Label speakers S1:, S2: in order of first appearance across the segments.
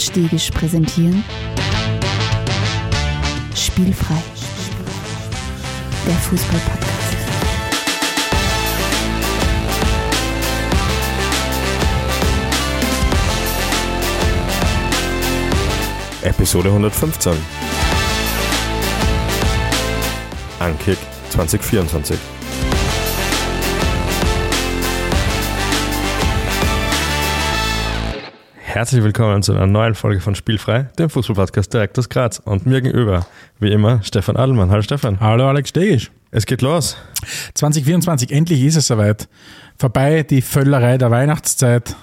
S1: und Stegisch präsentieren Spielfrei, der Fußball-Podcast.
S2: Episode 115. Ankick 2024. Herzlich willkommen zu einer neuen Folge von Spielfrei, dem Fußballpodcast direkt aus Graz. Und mir gegenüber, wie immer, Stefan Adelmann. Hallo Stefan.
S3: Hallo Alex Stegisch.
S2: Es geht los.
S3: 2024, endlich ist es soweit. Vorbei die Völlerei der Weihnachtszeit.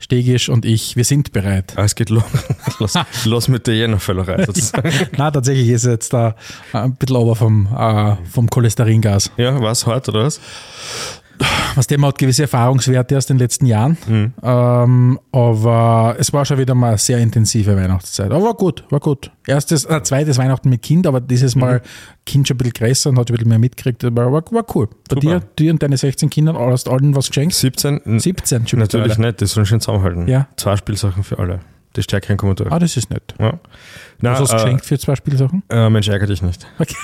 S3: Stegisch und ich, wir sind bereit.
S2: Ah, es geht los, los, los mit der Jännervöllerei sozusagen.
S3: Na, tatsächlich ist es jetzt da ein bisschen ober vom, äh, vom Cholesteringas.
S2: Ja, was hart oder was?
S3: Was dem hat gewisse Erfahrungswerte aus den letzten Jahren. Ähm, aber es war schon wieder mal eine sehr intensive Weihnachtszeit. Aber war gut, war gut. Erstes, äh, zweites Weihnachten mit Kind, aber dieses Mal Kind schon ein bisschen größer und hat ein bisschen mehr mitgekriegt. Aber war, war cool. Bei dir, dir und deine 16 Kindern, hast allen was geschenkt?
S2: 17?
S3: 17 schon
S2: Natürlich nicht, das sollen schön zusammenhalten.
S3: Ja.
S2: Zwei Spielsachen für alle. Das stärkt kein Kommentar.
S3: Ah, das ist nett.
S2: Ja. Na,
S3: Was hast du
S2: äh,
S3: geschenkt für zwei Spielsachen?
S2: Äh, Mensch, ärgere dich nicht.
S3: Okay.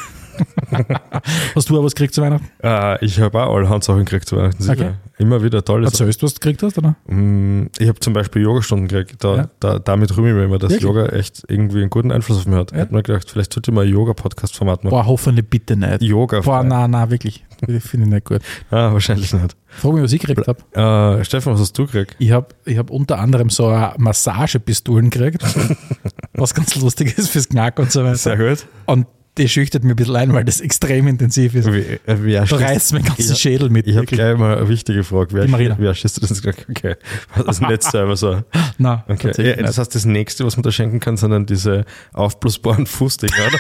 S3: hast du auch was gekriegt zu Weihnachten?
S2: Äh, ich habe auch alle Handsachen gekriegt zu Weihnachten. sicher.
S3: Okay.
S2: Immer wieder Sachen.
S3: Erzählst du, was du gekriegt hast, oder?
S2: Mm, Ich habe zum Beispiel Yogastunden gekriegt. Da,
S3: Ja.
S2: da, damit rühme ich mir immer, dass
S3: Wirklich?
S2: Yoga echt irgendwie einen guten Einfluss auf mich hat. Ich
S3: Ja.
S2: habe mir gedacht, vielleicht sollte ich mal ein Yoga-Podcast-Format machen.
S3: Boah, hoffentlich bitte nicht.
S2: Yoga.
S3: Boah, nein, nein, wirklich. Finde ich nicht gut.
S2: Ah, wahrscheinlich nicht.
S3: Frag mich, was ich gekriegt habe.
S2: Äh, Stefan, was hast du gekriegt?
S3: Ich habe ich hab unter anderem so eine Massagepistolen gekriegt, was ganz lustig ist fürs Knack und so weiter.
S2: Sehr gut.
S3: Und die schüchtert mir ein bisschen ein, weil das extrem intensiv ist.
S2: Wie, äh, wie
S3: Da reißt mein ganzen
S2: Ich-
S3: Schädel mit.
S2: Ich habe gleich mal eine wichtige Frage. Wie,
S3: Die Marina.
S2: wie erschießt du das? Okay. Denn jetzt selber so?
S3: Nein,
S2: Okay. Ja, das heißt, das nächste, was man da schenken kann, sind dann diese aufblasbaren Fußdinger, oder?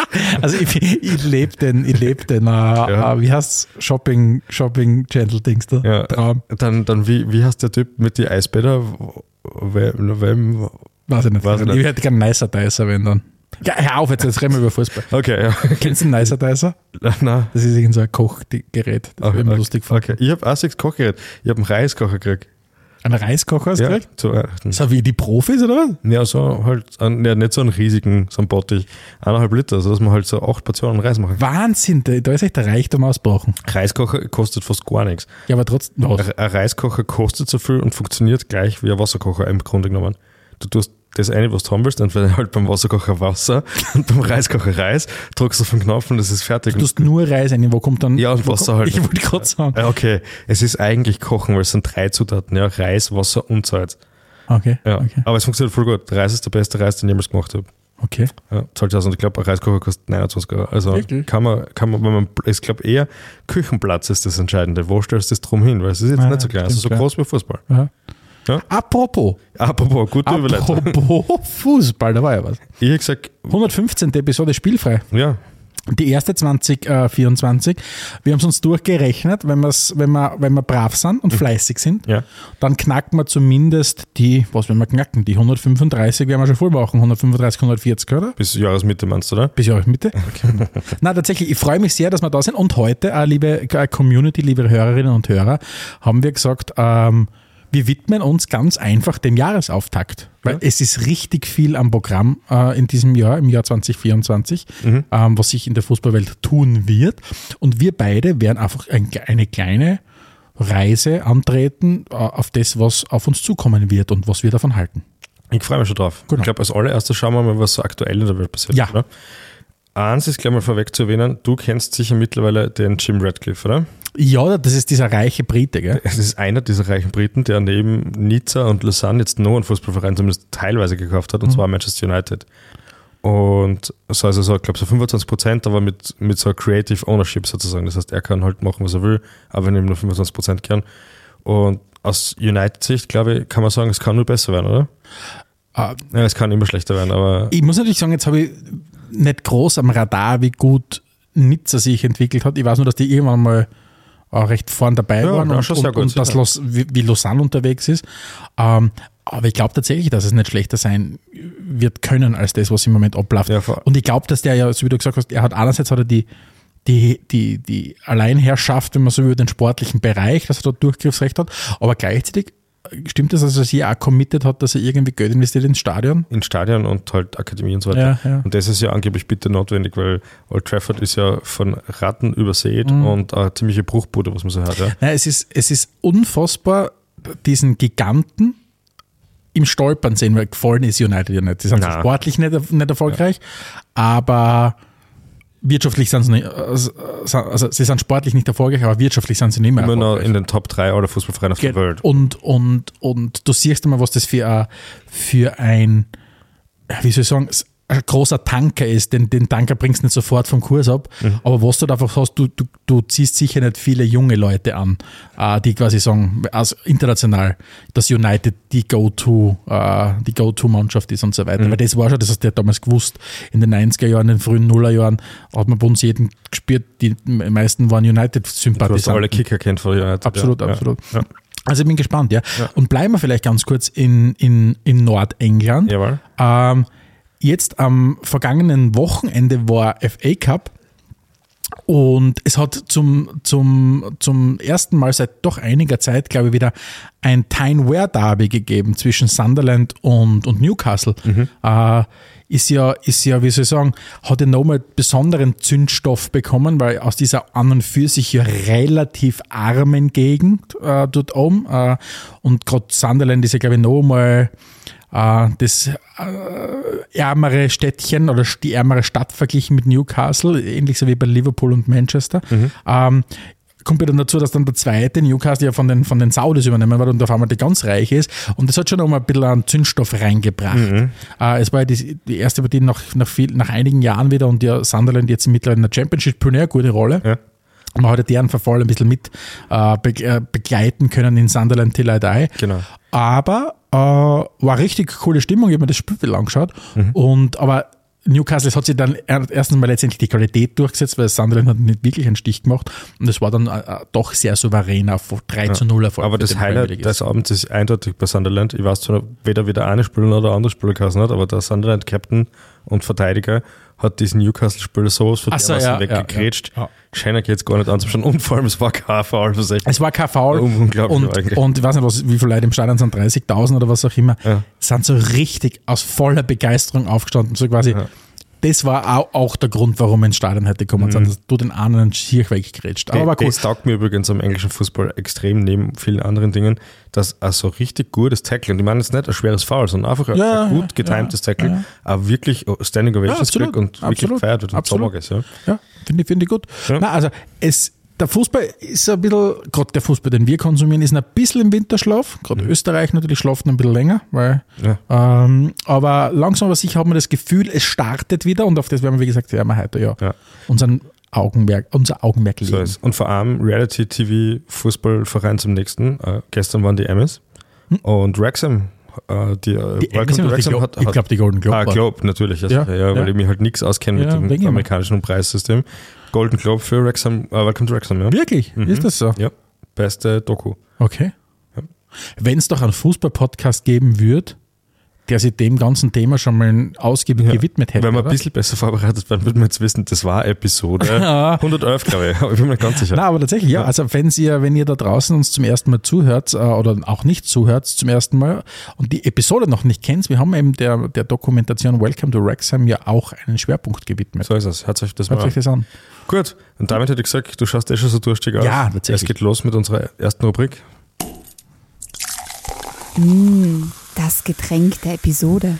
S3: Also ich, ich lebe den, ich lebe den, äh,
S2: Ja.
S3: äh, wie heißt Shopping, Shopping Gentle Dings da?
S2: Ja.
S3: Traum.
S2: Dann, dann wie, wie heißt der Typ mit den Eisbäder? Wem, wem,
S3: Weiß ich nicht.
S2: Weiß ich
S3: ich
S2: nicht.
S3: hätte gerne Nicer Dicer, wenn dann. Ja, hör auf, jetzt, jetzt reden wir über Fußball.
S2: okay, ja.
S3: Kennst du den Nicer Dicer?
S2: Nein.
S3: Das ist irgend so ein Kochgerät. Das
S2: Okay,
S3: immer lustig. von.
S2: Okay, ich habe auch sechs Kochgerät. Ich habe einen Reiskocher gekriegt.
S3: Ein Reiskocher hast du
S2: Ja,
S3: gekriegt?
S2: zu Weihnachten.
S3: So wie die Profis, oder was?
S2: Ja, so halt, einen, ja, nicht so einen riesigen, so einen Bottich. Eineinhalb Liter, so dass man halt so acht Portionen Reis machen kann.
S3: Wahnsinn, da, da ist echt der Reichtum ausgebrochen.
S2: Reiskocher kostet fast gar nichts.
S3: Ja, aber trotzdem.
S2: Ein ein Reiskocher kostet so viel und funktioniert gleich wie ein Wasserkocher im Grunde genommen. Du tust das eine, was du haben willst, entweder halt beim Wasserkocher Wasser und beim Reiskocher Reis, drückst auf den Knopf und es ist fertig.
S3: Du tust nur Reis rein, wo kommt dann.
S2: Ja, und Wasser
S3: kommt,
S2: halt.
S3: Ich wollte gerade sagen.
S2: Okay, es ist eigentlich Kochen, weil es sind drei Zutaten, ja, Reis, Wasser und Salz.
S3: Okay.
S2: Ja,
S3: Okay.
S2: aber es funktioniert voll gut. Reis ist der beste Reis, den ich jemals gemacht habe.
S3: okay.
S2: Ja, zahlt und ich glaube, ein Reiskocher kostet 29 Euro. Also
S3: Wirklich?
S2: kann man, kann man, wenn man, ich glaube eher Küchenplatz ist das Entscheidende. Wo stellst du das drum hin? Weil es ist jetzt
S3: Ja,
S2: nicht so klein, es ist so groß wie Fußball.
S3: Ja.
S2: Ja.
S3: Apropos,
S2: Apropos, gute Überleitung.
S3: apropos Fußball, da war ja was.
S2: Ich hätte gesagt,
S3: 115. Episode spielfrei.
S2: ja,
S3: Die erste 2024. Wir haben es uns durchgerechnet, wenn, wir's, wenn, wir, wenn wir brav sind und fleißig sind,
S2: ja.
S3: dann knacken wir zumindest die, was werden wir knacken? Die 135 werden wir schon voll machen. 135, 140, oder?
S2: Bis Jahresmitte meinst du, oder?
S3: Bis Jahresmitte. Na, tatsächlich, ich freue mich sehr, dass wir da sind. Und heute, äh, liebe äh, Community, liebe Hörerinnen und Hörer, haben wir gesagt, ähm, wir widmen uns ganz einfach dem Jahresauftakt. Weil
S2: Ja.
S3: es ist richtig viel am Programm äh, in diesem Jahr, im Jahr 2024,
S2: Mhm.
S3: ähm, was sich in der Fußballwelt tun wird. Und wir beide werden einfach ein, eine kleine Reise antreten äh, auf das, was auf uns zukommen wird und was wir davon halten.
S2: Ich freue mich schon drauf.
S3: Genau.
S2: Ich glaube, als allererstes schauen wir mal, was so aktuell in der Welt passiert.
S3: Ja.
S2: Oder? Eins ist gleich mal vorweg zu erwähnen, du kennst sicher mittlerweile den Jim Radcliffe, oder?
S3: Ja, das ist dieser reiche Brite, gell?
S2: Es ist einer dieser reichen Briten, der neben Nizza und Lausanne jetzt noch einen Fußballverein zumindest teilweise gekauft hat, und zwar Manchester United. Und so, also so, ich glaube, so 25 Prozent, aber mit, mit so Creative Ownership sozusagen. Das heißt, er kann halt machen, was er will, aber wenn ihm nur 25 Prozent gern. Und aus United-Sicht, glaube ich, kann man sagen, es kann nur besser werden, oder?
S3: Ah,
S2: Ja, es kann immer schlechter werden, aber
S3: Ich muss natürlich sagen, jetzt habe ich nicht groß am Radar, wie gut Nizza sich entwickelt hat. Ich weiß nur, dass die irgendwann mal auch recht vorn dabei
S2: Ja,
S3: waren und, und,
S2: gut,
S3: und
S2: sicher.
S3: Los, wie, wie Lausanne unterwegs ist. Ähm, aber ich glaube tatsächlich, dass es nicht schlechter sein wird können als das, was im Moment abläuft.
S2: Ja,
S3: und ich glaube, dass der ja, so wie du gesagt hast, er hat einerseits hat er die, die, die, die Alleinherrschaft, wenn man so will, über den sportlichen Bereich, dass er dort Durchgriffsrecht hat, aber gleichzeitig stimmt das, dass er sich auch committed hat, dass er irgendwie Geld investiert ins Stadion?
S2: ins Stadion und halt Akademie und so weiter.
S3: Ja, ja.
S2: Und das ist ja angeblich bitte notwendig, weil Old Trafford ist ja von Ratten übersät
S3: Mhm.
S2: und eine ziemliche Bruchbude, was man so hört. Ja.
S3: Nein, es ist, es ist unfassbar, diesen Giganten im Stolpern sehen, weil gefallen ist United ja nicht. Sie sind
S2: Nein.
S3: sportlich nicht, nicht erfolgreich, aber wirtschaftlich sind sie nicht, also, also sie sind sportlich nicht erfolgreich, aber wirtschaftlich sind sie nicht mehr
S2: Immer noch in den Top 3 aller Fußballvereine auf der Welt.
S3: Und, und, und du siehst immer, was das für, ein- für ein, wie soll ich sagen, ein großer Tanker ist. Den, den Tanker bringst du nicht sofort vom Kurs ab.
S2: Mhm.
S3: Aber was du da einfach hast, du, du, du ziehst sicher nicht viele junge Leute an, äh, die quasi sagen, also international, dass United die Go-To, äh, die Go-To-Mannschaft ist und so
S2: Mhm.
S3: weiter. Weil das war schon, das hast du ja damals gewusst. In den 90er Jahren, in den frühen Nullerjahren hat man bei uns jeden gespürt, die meisten waren
S2: Du hast
S3: United-Sympathisanten.
S2: alle Kicker kennt von United.
S3: Absolut,
S2: ja.
S3: absolut.
S2: Ja.
S3: Also ich bin gespannt, ja. Und bleiben wir vielleicht ganz kurz in, in, in Nordengland.
S2: Jawohl.
S3: Ähm, jetzt am vergangenen Wochenende war FA Cup und es hat zum, zum, zum ersten Mal seit doch einiger Zeit, glaube ich, wieder ein Tyne-Ware Derby gegeben zwischen Sunderland und, und Newcastle. Äh, ist ja, ist ja, wie soll ich sagen, hat ja nochmal besonderen Zündstoff bekommen, weil aus dieser an und für sich ja relativ armen Gegend äh, dort oben äh, und gerade Sunderland ist ja, glaube ich, nochmal das äh, ärmere Städtchen oder die ärmere Stadt verglichen mit Newcastle, ähnlich so wie bei Liverpool und Manchester. Ähm, kommt ja dann dazu, dass dann der zweite Newcastle ja von den, von den Saudis übernehmen wird und auf einmal der ganz reich ist. Und das hat schon noch mal ein bisschen einen Zündstoff reingebracht. Äh, es war ja die, die erste Partie nach, nach, viel, nach einigen Jahren wieder und ja Sunderland jetzt mittlerweile in der Championship spielen eine gute Rolle.
S2: Ja.
S3: Man hat ja deren Verfall ein bisschen mit äh, be äh, begleiten können in Sunderland Till I Die.
S2: Genau.
S3: Aber äh, war richtig coole Stimmung, ich habe mir das Spiel angeschaut. Und aber Newcastle hat sich dann er- erstens mal letztendlich die Qualität durchgesetzt, weil Sunderland hat nicht wirklich einen Stich gemacht und es war dann äh, äh, doch sehr souverän auf 3 zu 0 Erfolg.
S2: Aber das Highlight des Abends ist eindeutig bei Sunderland. Ich weiß zwar weder wie der eine Spieler noch der andere Spieler geheißen hat, aber der Sunderland-Captain und Verteidiger hat diesen Newcastle-Spieler sowas von
S3: so, ja, ja,
S2: weggegrätscht.
S3: ja, ja.
S2: Scheiner geht es gar nicht anzuschauen. Und vor allem, es war kein Foul sich.
S3: Es war kein Foul.
S2: Unglaublich
S3: und,
S2: eigentlich.
S3: und ich weiß nicht, was, wie viele Leute im Stadion sind, 30.000 oder was auch immer,
S2: Ja.
S3: sind so richtig aus voller Begeisterung aufgestanden. So quasi, das war auch, der Grund, warum wir ins Stadion heute gekommen sind, dass du den einen Schier weggegrätscht. Aber cool.
S2: Das taugt mir übrigens am englischen Fußball extrem, neben vielen anderen Dingen, dass ein so richtig gutes Tackle, und ich meine jetzt nicht ein schweres Foul, sondern einfach ein,
S3: Ja,
S2: ein gut getimtes
S3: ja,
S2: Tackle,
S3: ja.
S2: auch wirklich Standing Ovations
S3: absolut,
S2: kriegt und wirklich
S3: absolut,
S2: gefeiert wird und
S3: absolut.
S2: Sommer ist. Ja.
S3: Ja, finde ich, finde ich gut.
S2: Ja.
S3: Na, also es, der Fußball ist ein bisschen, gerade der Fußball, den wir konsumieren, ist ein bisschen im Winterschlaf. Gerade Österreich natürlich schlaft ein bisschen länger, weil,
S2: Mhm. Ja.
S3: ähm, aber langsam aber sicher hat man das Gefühl, es startet wieder und auf das werden wir, wie gesagt, werden wir heute ja,
S2: Ja.
S3: unseren Augenmerk, unser Augenmerk
S2: So
S3: legen.
S2: ist. Und vor allem Reality-TV-Fußballverein zum nächsten. Äh, gestern waren die Emmys und Wrexham, äh, die, äh,
S3: Die,
S2: Welcome to Wrexham hat,
S3: ich
S2: hat
S3: glaube, die Golden Globe.
S2: Ah, Globe, natürlich. Also,
S3: Ja,
S2: ja, weil
S3: ja.
S2: ich mich halt nichts auskenne
S3: Ja,
S2: mit
S3: ich
S2: dem amerikanischen Preissystem. Golden Globe für Wrexham, äh, Welcome to Wrexham, ja.
S3: Wirklich? Ist das so?
S2: Ja, beste Doku.
S3: Okay. Wenn es doch einen Fußball-Podcast geben würde, der sich dem ganzen Thema schon mal ausgiebig
S2: Ja.
S3: gewidmet hätte.
S2: Wenn wir ein bisschen besser vorbereitet wären, würden wir jetzt wissen, das war Episode 111, glaube ich. Aber ich bin mir nicht ganz sicher.
S3: Na, aber tatsächlich, ja. Also wenn ihr, wenn ihr da draußen uns zum ersten Mal zuhört äh, oder auch nicht zuhört zum ersten Mal und die Episode noch nicht kennt, wir haben eben der, der Dokumentation Welcome to Wrexham ja auch einen Schwerpunkt gewidmet.
S2: So ist es. Hört euch das
S3: Hört
S2: mal
S3: euch
S2: an.
S3: das an.
S2: Gut, und damit hätte ich gesagt, du schaust eh schon so durstig aus.
S3: Ja, tatsächlich.
S2: Es geht los mit unserer ersten Rubrik.
S1: Das Getränk der Episode.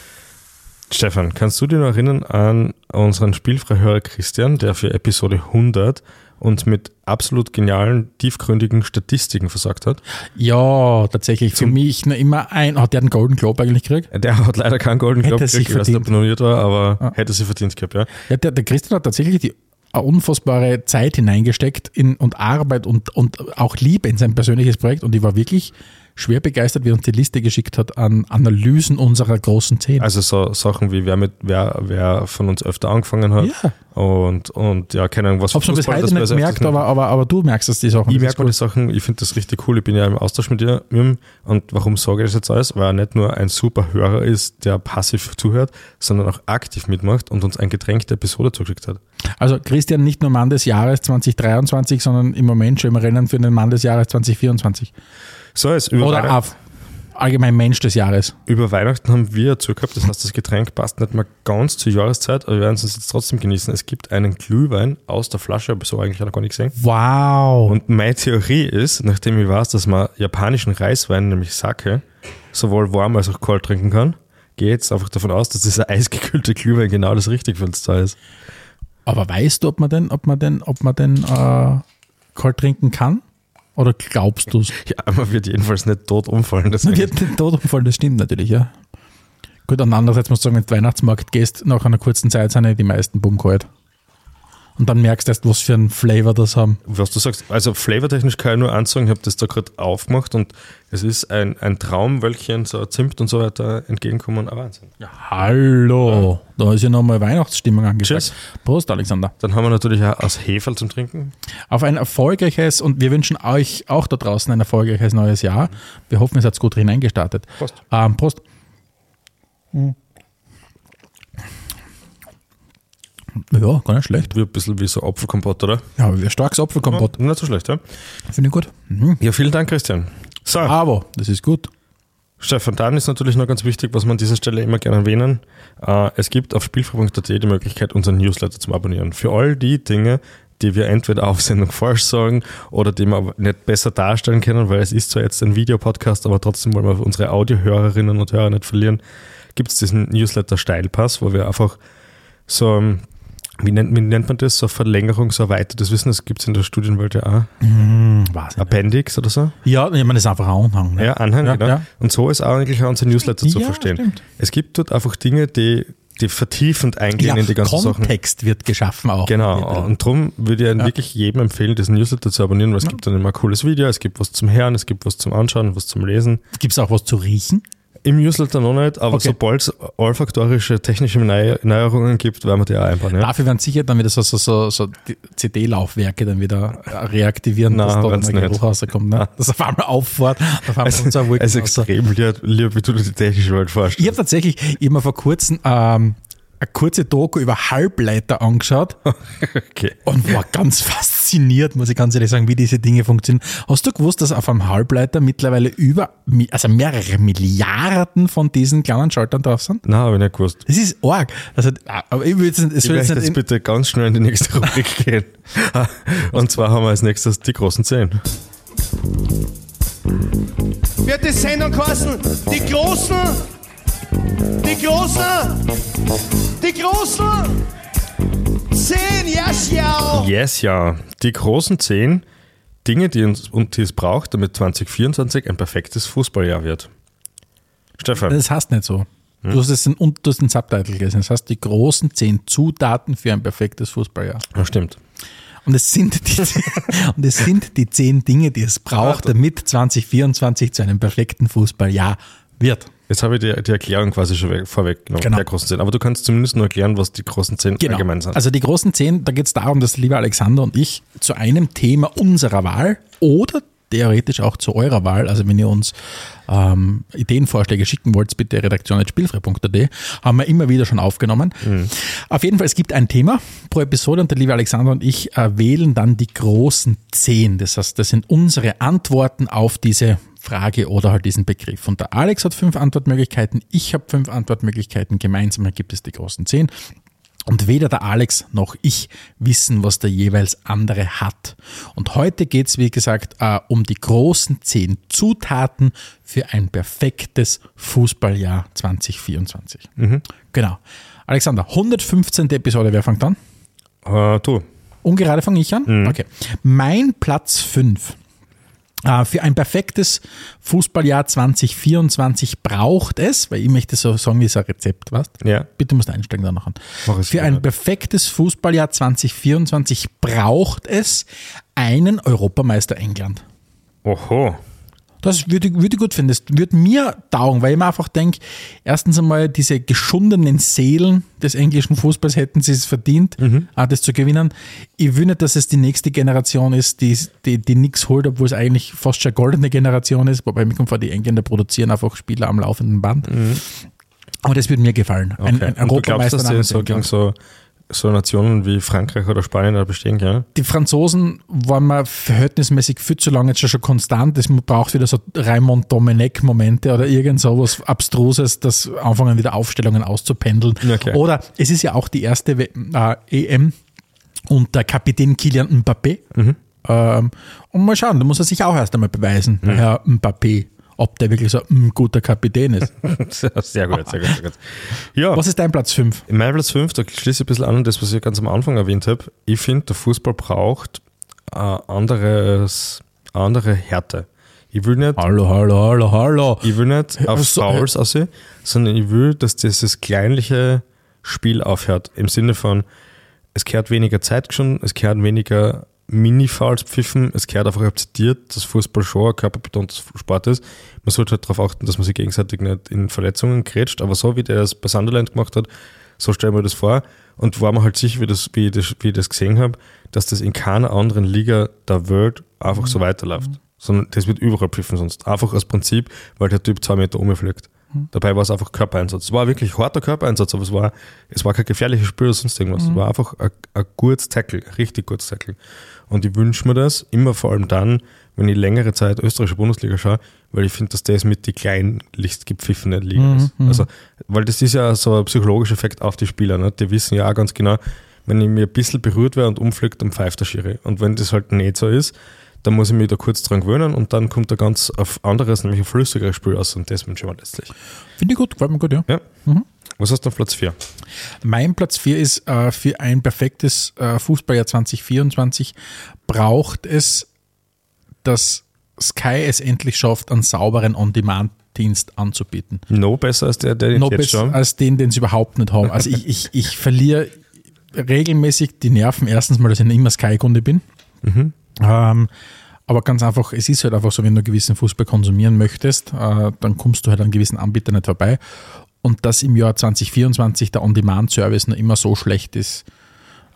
S2: Stefan, kannst du dich noch erinnern an unseren Spielfreihörer Christian, der für Episode 100 uns mit absolut genialen, tiefgründigen Statistiken versorgt hat?
S3: Ja, tatsächlich. Für
S2: Zum-
S3: mich noch immer ein. Hat der einen Golden Globe eigentlich gekriegt?
S2: Der hat leider keinen Golden Globe
S3: sich
S2: gekriegt, ich weiß nicht, ob er nominiert war, aber
S3: Ah.
S2: hätte sie verdient gehabt, ja.
S3: Ja, der, der Christian hat tatsächlich die eine unfassbare Zeit hineingesteckt in, und Arbeit und, und auch Liebe in sein persönliches Projekt und ich war wirklich schwer begeistert, wie er uns die Liste geschickt hat an Analysen unserer großen Zehn.
S2: Also so Sachen wie wer mit wer, wer von uns öfter angefangen hat
S3: Ja.
S2: und, und ja, keine Ahnung, was
S3: bis
S2: Fußball,
S3: heute
S2: dass
S3: nicht
S2: das öfters
S3: gemerkt,
S2: machen.
S3: aber, aber, aber du merkst es, die Sachen.
S2: Ich merke
S3: gut.
S2: die Sachen, ich finde das richtig cool. Ich bin ja im Austausch mit dir, Mim. Und warum sage ich das jetzt alles? Weil er nicht nur ein super Hörer ist, der passiv zuhört, sondern auch aktiv mitmacht und uns ein Getränk der Episode zugeschickt hat.
S3: Also Christian nicht nur Mann des Jahres 2023, sondern im Moment schon im Rennen für den Mann des Jahres 2024.
S2: So, jetzt über
S3: Oder
S2: Weihnachten-
S3: auf. allgemein Mensch des Jahres.
S2: Über Weihnachten haben wir dazu gehabt, das heißt, das Getränk passt nicht mal ganz zur Jahreszeit, aber wir werden es jetzt trotzdem genießen. Es gibt einen Glühwein aus der Flasche, habe ich so eigentlich noch gar nicht gesehen.
S3: Wow.
S2: Und meine Theorie ist, nachdem ich weiß, dass man japanischen Reiswein, nämlich Sake, sowohl warm als auch kalt trinken kann, gehe jetzt einfach davon aus, dass dieser eisgekühlte Glühwein genau das Richtige für uns da ist.
S3: Aber weißt du, ob man denn, ob man denn, ob man denn äh, kalt trinken kann? Oder glaubst du es?
S2: Ja, man wird jedenfalls nicht tot umfallen. Das
S3: Man wird nicht tot umfallen, das stimmt natürlich, ja. Gut, und andererseits musst du sagen, wenn du Weihnachtsmarkt gehst, nach einer kurzen Zeit sind ja die meisten Bumm kalt. Und dann merkst du erst, was für einen Flavor das haben.
S2: was du sagst, also flavortechnisch kann ich nur ansagen, ich habe das da gerade aufgemacht und es ist ein, ein Traumwölkchen, so Zimt und so weiter entgegenkommen. Ah, Wahnsinn.
S3: Ja, hallo. Da ist ja nochmal Weihnachtsstimmung angesagt.
S2: Tschüss.
S3: Prost, Alexander.
S2: Dann haben wir natürlich auch aus Hefe zum Trinken.
S3: Auf ein erfolgreiches und wir wünschen euch auch da draußen ein erfolgreiches neues Jahr. Wir hoffen, ihr seid gut hineingestartet.
S2: Prost.
S3: Ähm, Prost. Ja, gar nicht schlecht.
S2: Wie ein bisschen wie so Apfelkompott, oder?
S3: Ja, wie ein starkes Apfelkompott.
S2: Nicht so schlecht, ja?
S3: Finde ich gut. Mhm.
S2: Ja, vielen Dank, Christian. So,
S3: Aber, das ist gut.
S2: Stefan, dann ist natürlich noch ganz wichtig, was wir an dieser Stelle immer gerne erwähnen. Äh, es gibt auf spielfrei.at die Möglichkeit, unseren Newsletter zum Abonnieren. Für all die Dinge, die wir entweder auf Sendung falsch sagen oder die wir nicht besser darstellen können, weil es ist zwar jetzt ein Videopodcast, aber trotzdem wollen wir unsere Audiohörerinnen und Hörer nicht verlieren, gibt es diesen Newsletter Steilpass, wo wir einfach so, ähm, wie nennt, wie nennt man das, so Verlängerung, so erweitertes Wissen, das gibt es in der Studienwelt ja auch,
S3: Hm.
S2: Appendix oder so.
S3: Ja, ich meine, das ist einfach ein Anhang. Ne?
S2: Ja, Anhang,
S3: Ja,
S2: genau.
S3: ja.
S2: Und so ist auch eigentlich auch unser Newsletter zu
S3: Ja,
S2: verstehen.
S3: stimmt.
S2: Es gibt dort einfach Dinge, die, die vertiefend eingehen in die ganzen Sachen.
S3: Kontext wird geschaffen auch.
S2: Genau, und darum würde ich wirklich jedem empfehlen, diesen Newsletter zu abonnieren, weil es gibt dann immer ein cooles Video, es gibt was zum Hören, es gibt was zum Anschauen, was zum Lesen.
S3: Gibt es auch was zu riechen?
S2: Im Newsletter noch nicht, aber
S3: Okay.
S2: sobald es olfaktorische technische Neu Neuerungen gibt, werden wir die auch einbauen. Ja?
S3: Dafür werden sicher dann wieder so, so, so, so CD-Laufwerke dann wieder reaktivieren,
S2: Nein,
S3: dass da ein. Geruch rauskommt. Ne? Dass auf einmal auffährt, auf einmal kommt so
S2: also
S3: raus.
S2: extrem lieb, lieb, wie du dir die technische Welt
S3: Ich
S2: vorstellst.
S3: habe tatsächlich immer vor kurzem ähm, eine kurze Doku über Halbleiter angeschaut
S2: Okay.
S3: und war ganz fasziniert, muss ich ganz ehrlich sagen, wie diese Dinge funktionieren. Hast du gewusst, dass auf einem Halbleiter mittlerweile über, also mehrere Milliarden von diesen kleinen Schaltern drauf sind?
S2: Nein, habe ich nicht gewusst.
S3: Das ist arg. Also, aber ich will jetzt es
S2: Ich
S3: soll jetzt
S2: jetzt bitte ganz schnell in die nächste Rubrik gehen. Und zwar haben wir als nächstes die großen Zehn.
S4: wird die Sendung kosten. Die Großen, die Großen, die Großen. Zehn, ja, schau.
S2: Yes, ja. Die großen zehn Dinge, die, uns, und die es braucht, damit 2024 ein perfektes Fußballjahr wird. Stefan,
S3: das heißt nicht so. Du hast es in, du hast den Subtitle gelesen. Das heißt, die großen zehn Zutaten für ein perfektes Fußballjahr.
S2: ja, stimmt.
S3: Und es sind die, und es sind die zehn Dinge, die es braucht, damit 2024 zu einem perfekten Fußballjahr wird.
S2: Jetzt habe ich die, die Erklärung quasi schon weg, vorweggenommen,
S3: Genau.
S2: der großen zehn. Aber du kannst zumindest nur erklären, was die großen zehn allgemein sind.
S3: Also die großen zehn, da geht es darum, dass lieber Alexander und ich zu einem Thema unserer Wahl oder theoretisch auch zu eurer Wahl, also wenn ihr uns ähm, Ideenvorschläge schicken wollt, bitte redaktion.spielfrei.at, haben wir immer wieder schon aufgenommen. Auf jeden Fall, es gibt ein Thema pro Episode und der liebe Alexander und ich äh, wählen dann die großen zehn. Das heißt, das sind unsere Antworten auf diese Frage oder halt diesen Begriff. Und der Alex hat fünf Antwortmöglichkeiten, ich habe fünf Antwortmöglichkeiten, gemeinsam ergibt es die großen zehn. Und weder der Alex noch ich wissen, was der jeweils andere hat. Und heute geht es, wie gesagt, äh, um die großen zehn Zutaten für ein perfektes Fußballjahr 2024. Genau. Alexander, 115. Episode, wer fängt an?
S2: äh, du,
S3: Ungerade fange ich an? Okay. Mein Platz 5. Für ein perfektes Fußballjahr 2024 braucht es, weil ich möchte so sagen, wie ist ein Rezept, was?
S2: Ja.
S3: Bitte musst du einsteigen danach an.
S2: Es
S3: Für ein perfektes Fußballjahr 2024 braucht es einen Europameister England.
S2: oho.
S3: Das würde, ich- würde ich gut finden. Das würde mir taugen, weil ich mir einfach denke, erstens einmal diese geschundenen Seelen des englischen Fußballs hätten sie es verdient, auch das zu gewinnen. Ich will nicht, dass es die nächste Generation ist, die, die, die nichts holt, obwohl es eigentlich fast schon eine goldene Generation ist, wobei mir kommt vor, die Engländer produzieren einfach Spieler am laufenden Band. Aber das würde mir gefallen. Ein,
S2: Okay.
S3: ein
S2: Und du glaubst,
S3: Europameister
S2: dass so gegen so so Nationen wie Frankreich oder Spanien da bestehen können.
S3: Die Franzosen waren mir verhältnismäßig viel zu lange jetzt schon, schon konstant. Es braucht wieder so Raymond Domenech-Momente oder irgend sowas Abstruses, das anfangen wieder Aufstellungen auszupendeln.
S2: Okay.
S3: Oder es ist ja auch die erste äh, EM unter Kapitän Kylian Mbappé. Ähm, und mal schauen, da muss er sich auch erst einmal beweisen, der Herr Mbappé, ob der wirklich so ein guter Kapitän ist.
S2: sehr gut, sehr gut, sehr gut. Ja,
S3: Was ist dein Platz 5?
S2: in meinem Platz 5, da schließe ich ein bisschen an an das, was ich ganz am Anfang erwähnt habe. Ich finde, der Fußball braucht äh, anderes, andere Härte. Ich will nicht
S3: Hallo, hallo, hallo, hallo.
S2: Ich will nicht auf
S3: so-
S2: Fouls aussehen, sondern ich will, dass dieses kleinliche Spiel aufhört. Im Sinne von, es kehrt weniger Zeit schon, es kehrt weniger Mini-Fouls pfiffen, es kehrt einfach akzeptiert, dass Fußball schon ein körperbetontes Sport ist. Man sollte halt darauf achten, dass man sich gegenseitig nicht in Verletzungen grätscht, aber so wie der es bei Sunderland gemacht hat, so stellen wir das vor. Und war mir halt sicher, wie, das, wie, ich das, wie ich das gesehen habe, dass das in keiner anderen Liga der Welt einfach so weiterläuft. Sondern das wird überall pfiffen sonst. Einfach aus Prinzip, weil der Typ zwei Meter umfliegt. Dabei war es einfach Körpereinsatz. Es war wirklich harter Körpereinsatz, aber es war, es war kein gefährliches Spiel oder sonst irgendwas. Es war einfach ein, ein gutes Tackle, ein richtig gutes Tackle. Und ich wünsche mir das immer vor allem dann, wenn ich längere Zeit österreichische Bundesliga schaue, weil ich finde, dass das mit die kleinlichst gepfiffene Liga ist. Also, weil das ist ja so ein psychologischer Effekt auf die Spieler. Ne? Die wissen ja auch ganz genau, wenn ich mir ein bisschen berührt wäre und umfliegt, dann pfeift der Schiri. Und wenn das halt nicht so ist, dann muss ich mich da kurz dran gewöhnen und dann kommt da ganz auf anderes, nämlich ein flüssigeres Spiel aus und das wünsche ich mir letztlich.
S3: Finde ich gut, gefällt mir gut, ja.
S2: Ja. Was hast du auf Platz 4?
S3: Mein Platz 4 ist, äh, für ein perfektes äh, Fußballjahr 2024 braucht es, dass Sky es endlich schafft, einen sauberen On-Demand-Dienst anzubieten.
S2: No besser als der, der
S3: Noch
S2: jetzt schon.
S3: als den, den sie überhaupt nicht haben. Also ich, ich, ich verliere regelmäßig die Nerven. Erstens mal, dass ich nicht immer Sky-Kunde bin. Ähm, aber ganz einfach, es ist halt einfach so, wenn du gewissen Fußball konsumieren möchtest, äh, dann kommst du halt an gewissen Anbietern nicht vorbei. Und dass im Jahr 2024 der On-Demand-Service noch immer so schlecht ist,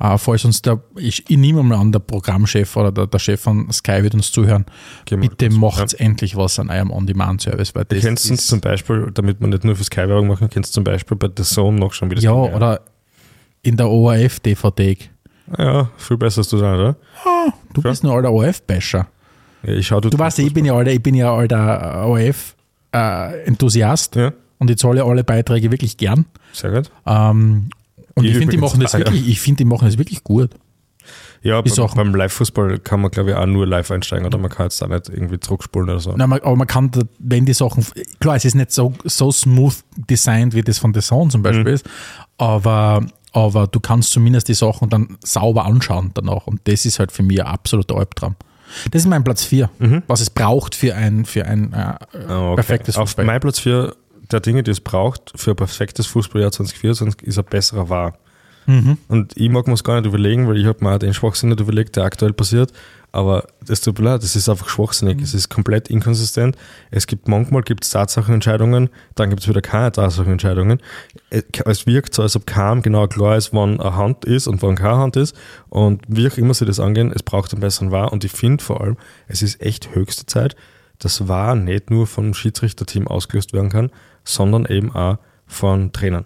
S3: äh, falls uns der, ich, ich nehme mal an, der Programmchef oder der, der Chef von Sky wird uns zuhören,
S2: Geh mal
S3: bitte macht endlich was an eurem On-Demand-Service, weil
S2: Du
S3: das
S2: kennst uns zum Beispiel, damit wir nicht nur für Sky-Werbung machen, kennst du zum Beispiel bei The Zone noch schon, wie das
S3: ja,
S2: geht,
S3: oder in der ORF-DVD.
S2: Ja, viel besser als du sein, oder?
S3: Du
S2: Ja.
S3: bist nur alter ORF-Basher.
S2: Ja, ich schau,
S3: Du weißt ja, ich bin ja alter, ich bin ja alter ORF-Enthusiast
S2: Ja,
S3: und ich zahle alle Beiträge wirklich gern.
S2: sehr gut.
S3: Ähm, und
S2: Ich
S3: ich finde, die machen das wirklich, ich finde, die machen das wirklich gut.
S2: Ja,
S3: Die
S2: beim, Live-Fußball kann man, glaube ich, auch nur live einsteigen oder man kann jetzt da nicht irgendwie zurückspulen oder so.
S3: Nein, aber man kann, wenn die Sachen, klar, es ist nicht so, so smooth designt, wie das von The Zone zum Beispiel
S2: Mhm.
S3: ist, aber, aber du kannst zumindest die Sachen dann sauber anschauen danach. Und das ist halt für mich ein absoluter Albtraum. Das ist mein Platz 4, was es braucht für ein, für ein äh,
S2: Ah, okay.
S3: perfektes
S2: Auf
S3: Fußball.
S2: mein Platz 4 der Dinge, die es braucht für ein perfektes Fußballjahr 2024, ist ein besserer War.
S3: Mhm.
S2: Und ich mag mir es gar nicht überlegen, weil ich habe mir auch den Schwachsinn nicht überlegt, der aktuell passiert. Aber das tut mir leid, das ist einfach schwachsinnig.
S3: Mhm.
S2: Es ist komplett inkonsistent. Es gibt manchmal gibt's Tatsachenentscheidungen, dann gibt es wieder keine Tatsachenentscheidungen. Es wirkt so, als ob kaum genau klar ist, wann eine Hand ist und wann keine Hand ist. Und wie auch immer sie das angehen, es braucht einen besseren War. Und ich finde vor allem, es ist echt höchste Zeit, dass War nicht nur vom Schiedsrichterteam ausgelöst werden kann, sondern eben auch von Trainern.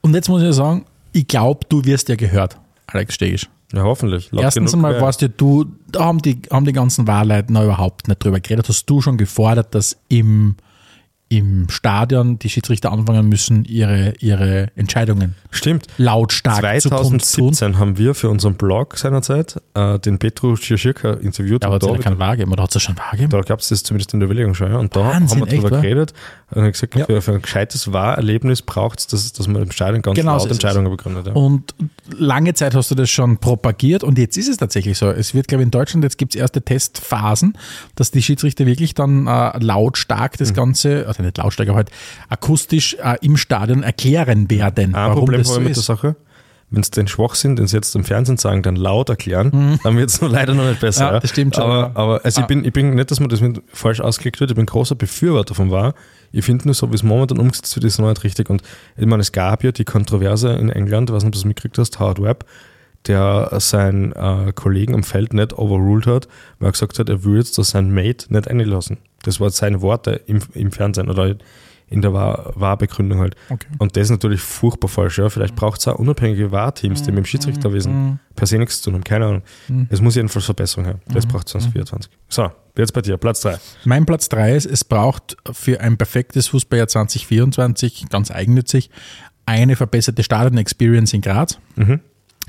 S3: Und jetzt muss ich sagen, ich glaube, du wirst ja gehört, Alex Stegisch.
S2: Ja, hoffentlich. Laut
S3: Erstens einmal
S2: ja.
S3: weißt ja du, da haben die, haben die ganzen Wahlleute noch überhaupt nicht drüber geredet. Hast du schon gefordert, dass im, im Stadion die Schiedsrichter anfangen müssen, ihre, ihre Entscheidungen
S2: Stimmt.
S3: lautstark zu kundtun?
S2: 2017 haben wir für unseren Blog seinerzeit äh, den Petru Schirschirka interviewt.
S3: Da hat
S2: und
S3: es ja
S2: da,
S3: keinen Wahr gegeben, oder hat es ja schon gegeben?
S2: da gab es das zumindest in der Überlegung schon. Ja. Und da
S3: Wahnsinn,
S2: haben wir
S3: wa?
S2: geredet und haben gesagt,
S3: Ja.
S2: für, für ein gescheites Wahrerlebnis braucht es, dass, dass man im Stadion ganz
S3: Genau so
S2: laut
S3: es.
S2: Entscheidungen begründet. Ja.
S3: Und lange Zeit hast du das schon propagiert und jetzt ist es tatsächlich so. Es wird, glaube ich, in Deutschland, jetzt gibt es erste Testphasen, dass die Schiedsrichter wirklich dann äh, lautstark
S2: Mhm.
S3: das Also nicht lautstark, aber halt akustisch äh, im Stadion erklären werden,
S2: Ein
S3: warum
S2: Problem
S3: das so
S2: ich mit der
S3: ist.
S2: Sache. Wenn es den Schwachsinn, den sie jetzt im Fernsehen sagen, dann laut erklären, dann wird es leider noch nicht besser.
S3: Mhm. Ja, das stimmt schon,
S2: Aber, aber also
S3: Ah.
S2: ich, bin, ich bin nicht, dass man das mit falsch ausgelegt wird, ich bin großer Befürworter von war. Ich finde nur so, wie es momentan umgesetzt wird, ist noch nicht richtig. Und ich meine, es gab ja die Kontroverse in England, ich weiß nicht, ob du das mitgekriegt hast, Howard Webb, der seinen äh, Kollegen am Feld nicht overruled hat, weil er gesagt hat, er will jetzt, dass sein Mate nicht einlassen. Das waren seine Worte im, im Fernsehen oder in der Wahr- Wahrbegründung halt.
S3: Okay.
S2: Und das ist natürlich furchtbar falsch. Ja. Vielleicht braucht es auch unabhängige Wahrteams, die mit dem Schiedsrichterwesen per se nichts zu tun haben. Keine Ahnung. Es muss jedenfalls Verbesserung haben. Das braucht 2024. So, jetzt bei dir, Platz 3.
S3: Mein Platz 3 ist, es braucht für ein perfektes Fußballjahr 2024, ganz eigennützig, eine verbesserte Stadion-Experience in Graz.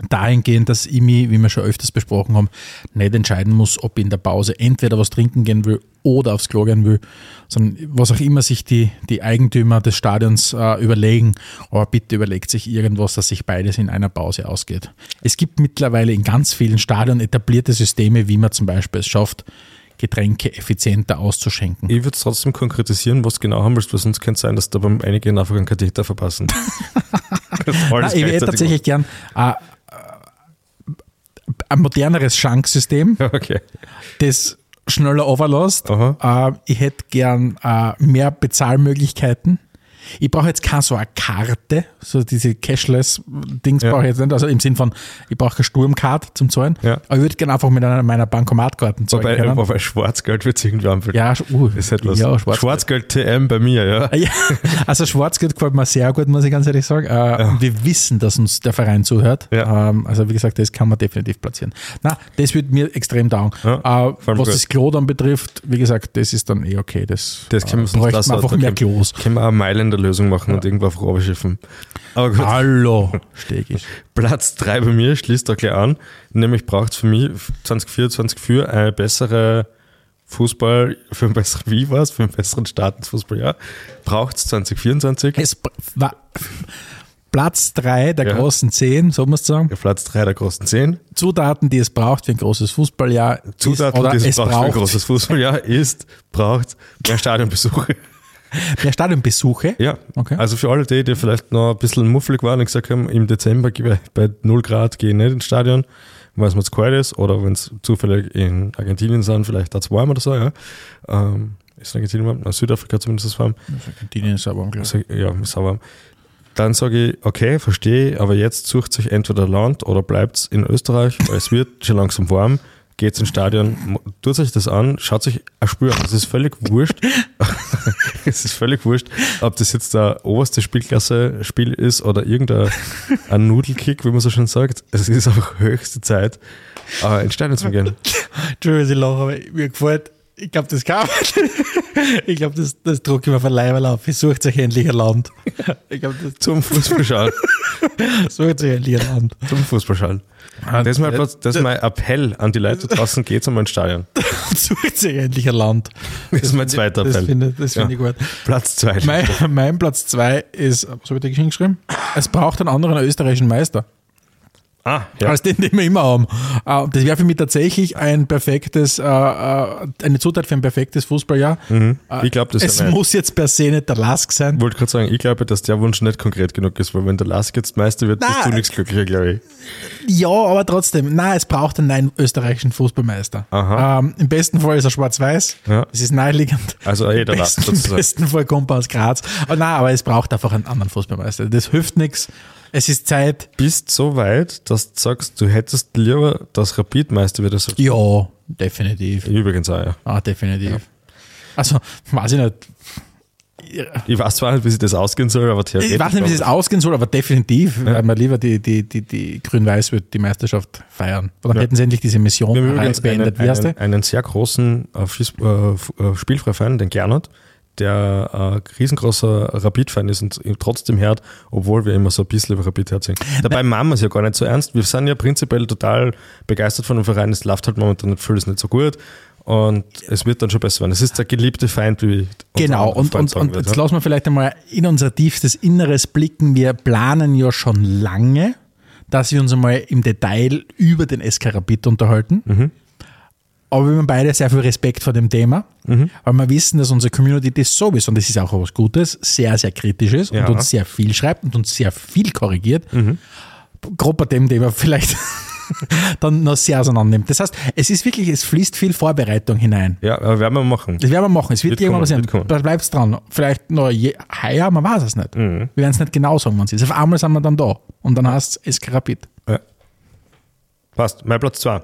S3: Dahingehend, dass ich mich, wie wir schon öfters besprochen haben, nicht entscheiden muss, ob ich in der Pause entweder was trinken gehen will oder aufs Klo gehen will, sondern was auch immer sich die, die Eigentümer des Stadions äh, überlegen. Aber bitte überlegt sich irgendwas, dass sich beides in einer Pause ausgeht. Es gibt mittlerweile in ganz vielen Stadien etablierte Systeme, wie man zum Beispiel es schafft, Getränke effizienter auszuschenken.
S2: Ich würde es trotzdem konkretisieren, was genau haben willst, weil sonst könnte es sein, dass da beim einigen einen Katheter verpassen.
S3: Nein, ich hätte tatsächlich gern äh, ein moderneres Schanksystem.
S2: Okay.
S3: das schneller overlässt.
S2: Aha.
S3: Äh, ich hätte gern äh, mehr Bezahlmöglichkeiten. Ich brauche jetzt keine so eine Karte, so diese Cashless-Dings
S2: Ja.
S3: brauche ich jetzt nicht. Also im Sinn von, ich brauche keine Sturmcard zum Zahlen.
S2: Ja.
S3: Aber ich würde gerne einfach mit einer meiner Bankomatkarten zahlen
S2: Wobei,
S3: können.
S2: wobei Schwarzgeld wird sich irgendwie anfühlen.
S3: Ja, uh,
S2: ist etwas.
S3: ja, Schwarzgeld.
S2: Schwarzgeld TM bei mir, ja.
S3: Ja, also Schwarzgeld gefällt mir sehr gut, muss ich ganz ehrlich sagen. Äh, Wir wissen, dass uns der Verein zuhört. Ähm, also wie gesagt, das kann man definitiv platzieren. Na, das wird mir extrem.
S2: Ja,
S3: äh, was
S2: gut.
S3: das Klo dann betrifft, wie gesagt, das ist dann eh okay. Das,
S2: Das
S3: äh,
S2: lassen.
S3: wir einfach mehr Klos.
S2: Können wir eine Mailänder-Lösung machen und irgendwo auf Robe schiffen. Aber gut.
S3: Hallo, steig ich.
S2: Platz 3 bei mir schließt da gleich an. Nämlich braucht es für mich 2024 für eine bessere Fußball, für einen besseren, wie war's, für einen besseren Start ins Fußballjahr. Braucht es 2024.
S3: Es war Platz drei der
S2: Ja.
S3: großen zehn, so muss man sagen.
S2: Platz 3 der großen 10.
S3: Zutaten, die es braucht für ein großes Fußballjahr. ist-
S2: Zutaten,
S3: oder
S2: die es
S3: es
S2: braucht für ein
S3: braucht
S2: großes Fußballjahr, ist, braucht mehr Stadionbesuche.
S3: Mehr Stadionbesuche.
S2: Ja,
S3: Okay.
S2: also für alle die, die vielleicht noch ein bisschen muffelig waren und gesagt haben, im Dezember ich bei 0 Grad gehe ich nicht ins Stadion, weil es mir zu kalt ist oder wenn es zufällig in Argentinien sind, vielleicht da zu warm oder so, ja. Ähm, ist in Argentinien warm? Na, Südafrika zumindest ist es warm.
S3: Argentinien ist aber unglaublich.
S2: Sag- Ja, ist auch warm. Dann sage ich, okay, verstehe, aber jetzt sucht sich entweder Land oder bleibt in Österreich, weil es wird schon langsam warm, geht ins Stadion, tut sich das an, schaut sich ein Spiel an. Es ist völlig wurscht. es ist völlig wurscht, ob das jetzt der oberste Spielklasse-Spiel ist oder irgendein ein Nudelkick, wie man so schön sagt. Es ist einfach höchste Zeit, äh, ins Stadion zu gehen.
S3: Entschuldigung, ich lache, aber mir gefällt, ich glaube, das kann Ich glaube, das, das drucke ich mir von Leiberl auf. Ich suche euch endlich ein Land. Ich glaube,
S2: Zum Fußballschauen.
S3: das sucht euch endlich ein Land.
S2: Zum Fußballschauen. Das ist, mein, das ist mein Appell an die Leute da draußen, geht einmal ins Stadion.
S3: Sucht euch endlich ein Land.
S2: Das ist mein zweiter
S3: Das
S2: Appell.
S3: finde das finde
S2: Ja.
S3: ich gut.
S2: Platz zwei.
S3: Mein, mein Platz zwei ist, was habe ich da hingeschrieben? Es braucht einen anderen österreichischen Meister.
S2: Ah, ja.
S3: als den, den wir immer haben. Äh, Das wäre für mich tatsächlich ein perfektes, äh, äh, eine Zutat für ein perfektes Fußballjahr. Äh,
S2: Ich glaube, das
S3: Es muss jetzt per se nicht der Lask sein.
S2: Ich wollte gerade sagen, ich glaube, dass der Wunsch nicht konkret genug ist, weil wenn der Lask jetzt Meister wird, bist du nichts glücklicher, glaube ich.
S3: Ja, aber trotzdem, nein, es braucht einen neuen österreichischen Fußballmeister. Ähm, Im besten Fall ist er schwarz-weiß.
S2: Ja.
S3: Das ist naheliegend.
S2: Also eh der
S3: Im
S2: Lask
S3: besten, Im
S2: sozusagen.
S3: besten Fall kommt er aus Graz. Aber nein, aber es braucht einfach einen anderen Fußballmeister. Das hilft nichts. Es ist Zeit.
S2: Bist so weit, dass du sagst, du hättest lieber, dass Rapid Meister wird. als-
S3: Ja, definitiv.
S2: Übrigens auch, ja.
S3: Ah, definitiv. Also, weiß ich nicht.
S2: Ich weiß zwar nicht, wie sich das ausgehen soll, aber theoretisch.
S3: Ich weiß nicht, wie es ausgehen soll, aber definitiv, weil man lieber die, die, die, die Grün-Weiß wird die Meisterschaft feiern. Und dann
S2: Ja.
S3: hätten sie endlich diese Mission
S2: Wir haben übrigens
S3: beendet.
S2: einen, einen, einen sehr großen äh, äh, äh, Spielfrei-Fan, den Gernot, der äh, riesengroßer Rapid-Fan ist und trotzdem hört, obwohl wir immer so ein bisschen über Rapid herziehen. Dabei machen wir es ja gar nicht so ernst. Wir sind ja prinzipiell total begeistert von dem Verein. Es läuft halt momentan nicht viel, ist nicht so gut. Und es wird dann schon besser werden. Es ist der geliebte Feind, wie
S3: Genau, und, und, und
S2: wird,
S3: jetzt
S2: ja.
S3: lassen wir vielleicht einmal in unser tiefstes Inneres blicken. Wir planen ja schon lange, dass wir uns einmal im Detail über den SK Rapid unterhalten.
S2: Mhm.
S3: Aber wir haben beide sehr viel Respekt vor dem Thema,
S2: Mhm.
S3: weil wir wissen, dass unsere Community das sowieso, und das ist auch was Gutes, sehr, sehr kritisch ist
S2: Ja.
S3: und uns sehr viel schreibt und uns sehr viel korrigiert.
S2: Mhm.
S3: Grob bei dem Thema vielleicht dann noch sehr auseinandernimmt. Das heißt, es ist wirklich, es fließt viel Vorbereitung hinein.
S2: Ja, aber werden wir machen.
S3: Das werden wir machen. Es wird,
S2: Wird
S3: irgendwann
S2: kommen,
S3: passieren.
S2: wird
S3: bleibt's dran. Vielleicht noch je, heuer, man weiß es nicht.
S2: Mhm.
S3: Wir werden es nicht genau sagen, wann es ist. Auf einmal sind wir dann da. Und dann heißt es SK Rapid.
S2: Ja. Passt. Mein Platz 2.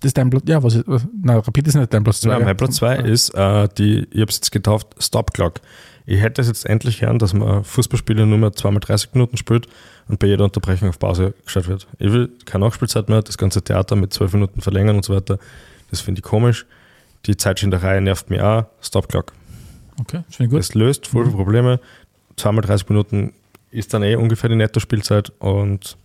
S3: das ist dein Platz, ja, was ist, was- na, Rapid ist nicht dein Platz 2.
S2: Ja, mein Platz 2 ist äh, die, ich habe es jetzt getauft, Stop Clock. Ich hätte es jetzt endlich gern, dass man Fußballspiele nur mehr zweimal 30 Minuten spielt und bei jeder Unterbrechung auf Pause gestellt wird. Ich will keine Nachspielzeit mehr, das ganze Theater mit 12 Minuten verlängern und so weiter. Das finde ich komisch. Die Zeitschinderei nervt mich auch. Stop Clock.
S3: Okay, das finde gut.
S2: Das löst voll viele Probleme. Zweimal 30 Minuten ist dann eh ungefähr die Netto-Spielzeit und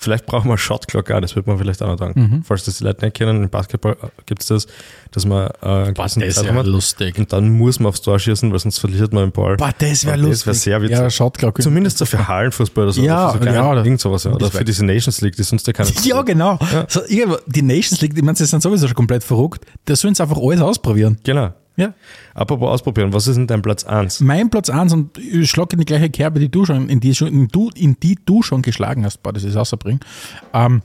S2: vielleicht brauchen wir Shot Clock auch, das wird man vielleicht auch noch sagen.
S3: Mhm.
S2: Falls das die Leute nicht kennen, im Basketball gibt es das, dass man äh,
S3: Boah, das wäre
S2: hat.
S3: lustig.
S2: Und dann muss man aufs Tor schießen, weil sonst verliert man den Ball.
S3: Boah, das wäre lustig.
S2: Das wäre sehr witzig.
S3: Ja, klar.
S2: Zumindest so für Hallenfußball oder so.
S3: Ja,
S2: oder so
S3: ja, oder-
S2: irgend sowas. Ja. Oder für diese Nations League, die sonst ja keine.
S3: Ja, genau. So, irgendwo, die Nations League, ich meine, sie sind sowieso schon komplett verrückt. Da sollen sie einfach alles ausprobieren.
S2: Genau.
S3: Ja.
S2: Apropos ausprobieren, was ist denn dein Platz 1?
S3: Mein Platz 1 und ich schlage in die gleiche Kerbe, die du schon, in die, in, du, in die du schon geschlagen hast, boah, das ist außerbringen. Ähm,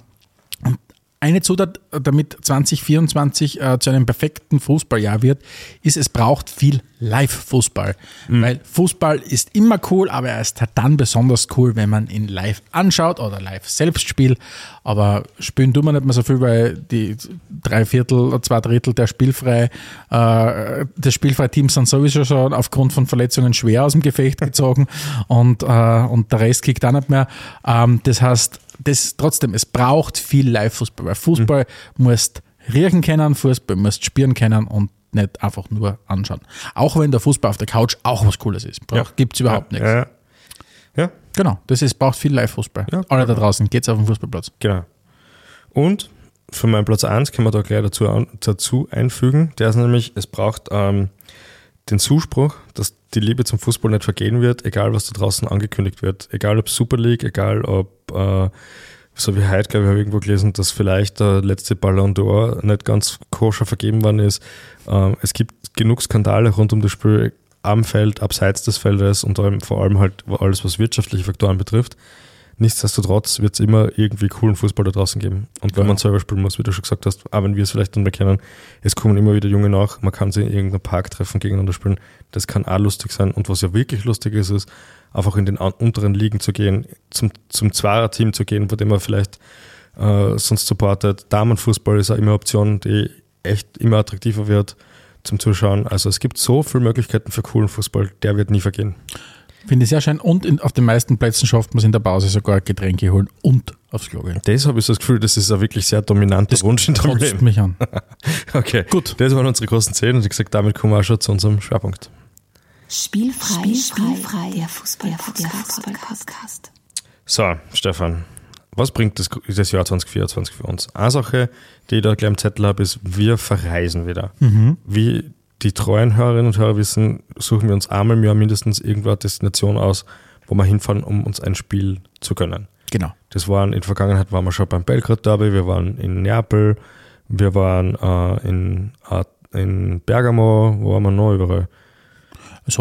S3: eine Zutat, damit 2024 äh, zu einem perfekten Fußballjahr wird, ist, es braucht viel Live-Fußball. Weil Fußball ist immer cool, aber er ist halt dann besonders cool, wenn man ihn live anschaut oder live selbst spielt. Aber spielen tun wir nicht mehr so viel, weil die drei Viertel, zwei Drittel der spielfrei, äh, des spielfreien Teams sind sowieso schon aufgrund von Verletzungen schwer aus dem Gefecht gezogen und, äh, und der Rest kickt auch nicht mehr. Ähm, das heißt, das trotzdem, es braucht viel Live-Fußball, weil Fußball musst riechen können, Fußball musst spielen können und nicht einfach nur anschauen. Auch wenn der Fußball auf der Couch auch was Cooles ist.
S2: Ja.
S3: Gibt es überhaupt nichts.
S2: Ja, ja. ja,
S3: Genau, das ist, braucht viel Live-Fußball.
S2: Ja,
S3: Alle da draußen, geht's auf den Fußballplatz.
S2: genau. Und für meinen Platz 1 können wir da gleich dazu, dazu einfügen. Der ist nämlich, es braucht ähm, den Zuspruch, dass die Liebe zum Fußball nicht vergehen wird, egal was da draußen angekündigt wird. Egal ob Super League, egal ob, äh, so wie heute, glaube ich, habe irgendwo gelesen, dass vielleicht der letzte Ballon d'Or nicht ganz koscher vergeben worden ist. Ähm, es gibt genug Skandale rund um das Spiel am Feld, abseits des Feldes und vor allem halt alles, was wirtschaftliche Faktoren betrifft. Nichtsdestotrotz wird es immer irgendwie coolen Fußball da draußen geben. Und wenn
S3: Ja.
S2: man selber spielen muss, wie du schon gesagt hast, auch wenn wir es vielleicht nicht mehr kennen, es kommen immer wieder Junge nach, man kann sie in irgendeinem Park treffen, gegeneinander spielen. Das kann auch lustig sein. Und was ja wirklich lustig ist, ist, einfach in den unteren Ligen zu gehen, zum, zum Zweier-Team zu gehen, bei dem man vielleicht äh, sonst supportet. Damenfußball ist auch immer eine Option, die echt immer attraktiver wird zum Zuschauen. Also es gibt so viele Möglichkeiten für coolen Fußball, der wird nie vergehen.
S3: Finde ich sehr schön. Und in, auf den meisten Plätzen schafft man es in der Pause sogar Getränke holen und aufs Klo gehen.
S2: Das habe ich so das Gefühl, das ist ein wirklich sehr dominanter Wunsch in deinem Leben.
S3: mich an.
S2: Okay,
S3: Gut.
S2: Das waren unsere großen Zehn und ich gesagt, damit kommen wir auch schon zu unserem Schwerpunkt.
S1: Spielfrei, spielfrei, der Fußball-Podcast.
S2: So, Stefan, was bringt das, das Jahr 2024 für uns? Eine Sache, die ich da gleich im Zettel habe, ist, wir verreisen wieder. Wie die treuen Hörerinnen und Hörer wissen, suchen wir uns einmal im Jahr mindestens irgendwo eine Destination aus, wo wir hinfahren, um uns ein Spiel zu gönnen.
S3: Genau.
S2: Das waren in der Vergangenheit waren wir schon beim Belgrad Derby, wir waren in Neapel, wir waren äh, in, äh, in Bergamo, wo waren wir noch überall?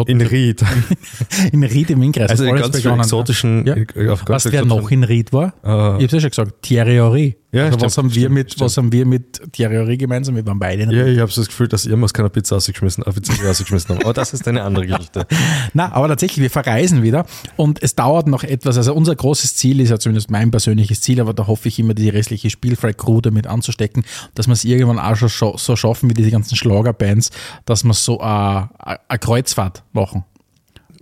S2: In Ried.
S3: in Ried im Innkreis.
S2: Also in ganz exotischen,
S3: Ja.
S2: auf ganz
S3: Was wer
S2: exotischen-
S3: noch in Ried war?
S2: Äh,
S3: Ich habe es ja schon gesagt, Thierry Henry.
S2: Ja,
S3: also
S2: stimmt,
S3: was, haben wir
S2: stimmt,
S3: mit,
S2: stimmt.
S3: was haben wir mit Thierry gemeinsam? Wir waren beide in
S2: Ja, ich habe so das Gefühl, dass irgendwas keine Pizza ausgeschmissen, äh, Pizza ausgeschmissen haben. Aber das ist eine andere Geschichte.
S3: Na, aber tatsächlich, wir verreisen wieder und es dauert noch etwas. Also unser großes Ziel ist ja zumindest mein persönliches Ziel, aber da hoffe ich immer, die restliche Spielfrei-Crew damit anzustecken, dass wir es irgendwann auch schon so schaffen wie diese ganzen Schlagerbands, dass wir so eine eine Kreuzfahrt machen.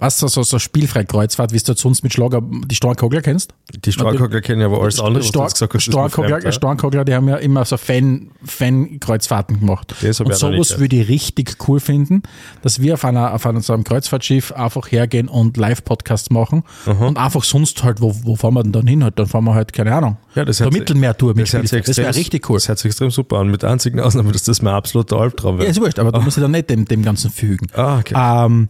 S3: Was so, so, so spielfrei Kreuzfahrt, wie du sonst mit Schlager die Stornkogler kennst?
S2: Die Starkogler kennen ja aber alles andere, was du gesagt hast,
S3: Stornkogler,
S2: ja.
S3: Stornkogler, die haben ja immer so Fan, Fan-Kreuzfahrten gemacht.
S2: Das
S3: und sowas würde ich richtig cool finden, dass wir auf, einer, auf einem, so einem Kreuzfahrtschiff einfach hergehen und Live-Podcasts machen und einfach sonst halt, wo, wo fahren wir denn dann hin? Halt, dann fahren wir halt, keine Ahnung,
S2: Ja, das sich-
S3: Mittelmeertour mit
S2: Das,
S3: Spielfeld. Das wäre
S2: extrem-
S3: richtig cool.
S2: Das hört sich extrem super an. Mit der einzigen Ausnahme, dass das mein absoluter Albtraum
S3: Ja,
S2: wäre.
S3: ist wurscht, aber du musst ja dann nicht dem, dem Ganzen fügen.
S2: Ah, okay.
S3: Ähm,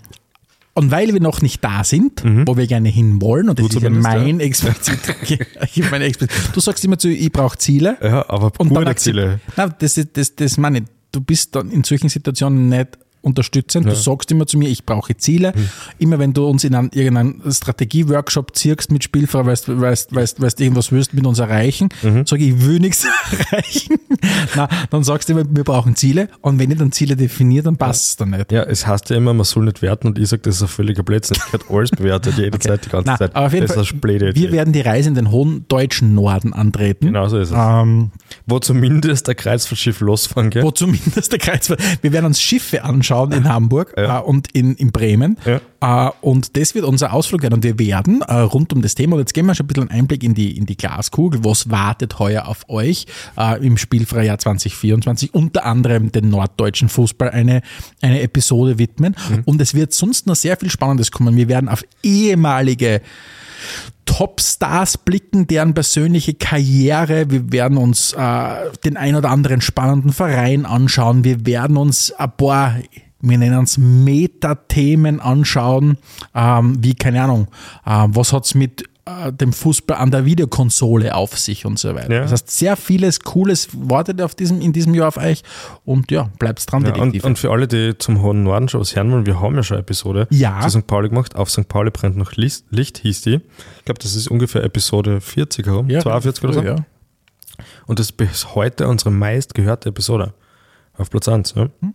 S3: und weil wir noch nicht da sind, wo wir gerne hin wollen, und das ist ja
S2: Mhm.
S3: mein explizit, ich meine explizit, du sagst immer zu, ich brauche Ziele.
S2: Ja, aber
S3: Und dann
S2: Ziele.
S3: Nein, das, ist- das, das meine ich. Du bist dann in solchen Situationen nicht unterstützend. Du sagst immer zu mir, ich brauche Ziele.
S2: Hm.
S3: Immer wenn du uns in einen, irgendeinen Strategie-Workshop ziehst mit Spielfrei, weißt du weißt, weißt, weißt, irgendwas willst mit uns erreichen,
S2: Mhm.
S3: sage ich, ich will nichts erreichen. Na, dann sagst du immer, wir brauchen Ziele. Und wenn ich dann Ziele definiere, dann passt es dann nicht.
S2: Ja, es heißt ja immer, man soll nicht werten und ich sage, das ist ein völliger Blödsinn. Ich hätte alles bewertet, jede Zeit, die ganze
S3: Na,
S2: Zeit.
S3: aber auf jeden
S2: das
S3: Fall,
S2: ist eine blöde
S3: wir
S2: Idee.
S3: werden die Reise in den hohen deutschen Norden antreten.
S2: Genau so ist es.
S3: Ähm,
S2: wo zumindest der Kreuzfahrtschiff losfahren geht.
S3: wo zumindest der Kreuzfahrt. Wir werden uns Schiffe anschauen in Hamburg
S2: Ja.
S3: äh, und in, in Bremen. Äh, und das wird unser Ausflug werden. Und wir werden äh, rund um das Thema, und jetzt geben wir schon ein bisschen einen Einblick in die, in die Glaskugel, was wartet heuer auf euch äh, im Spielfreijahr 2024, unter anderem den norddeutschen Fußball eine, eine Episode widmen. Und es wird sonst noch sehr viel Spannendes kommen. Wir werden auf ehemalige Topstars blicken, deren persönliche Karriere. Wir werden uns äh, den ein oder anderen spannenden Verein anschauen. Wir werden uns ein paar, wir nennen es Metathemen anschauen, ähm, wie, keine Ahnung, äh, was hat's mit äh, dem Fußball an der Videokonsole auf sich und so weiter.
S2: Ja.
S3: Das heißt, sehr vieles Cooles wartet auf diesem, in diesem Jahr auf euch und ja, bleibt's dran,
S2: Ja, und, und für alle, die zum Hohen Norden schon was hören wollen, wir haben ja schon eine Episode
S3: Ja.
S2: zu St. Pauli gemacht. Auf St. Pauli brennt noch Licht, Licht hieß die. Ich glaube, das ist ungefähr Episode 40 herum,
S3: ja,
S2: 42 oder so.
S3: Ja.
S2: Und das ist bis heute unsere meistgehörte Episode. Auf Platz 1. Ja?
S3: Hm.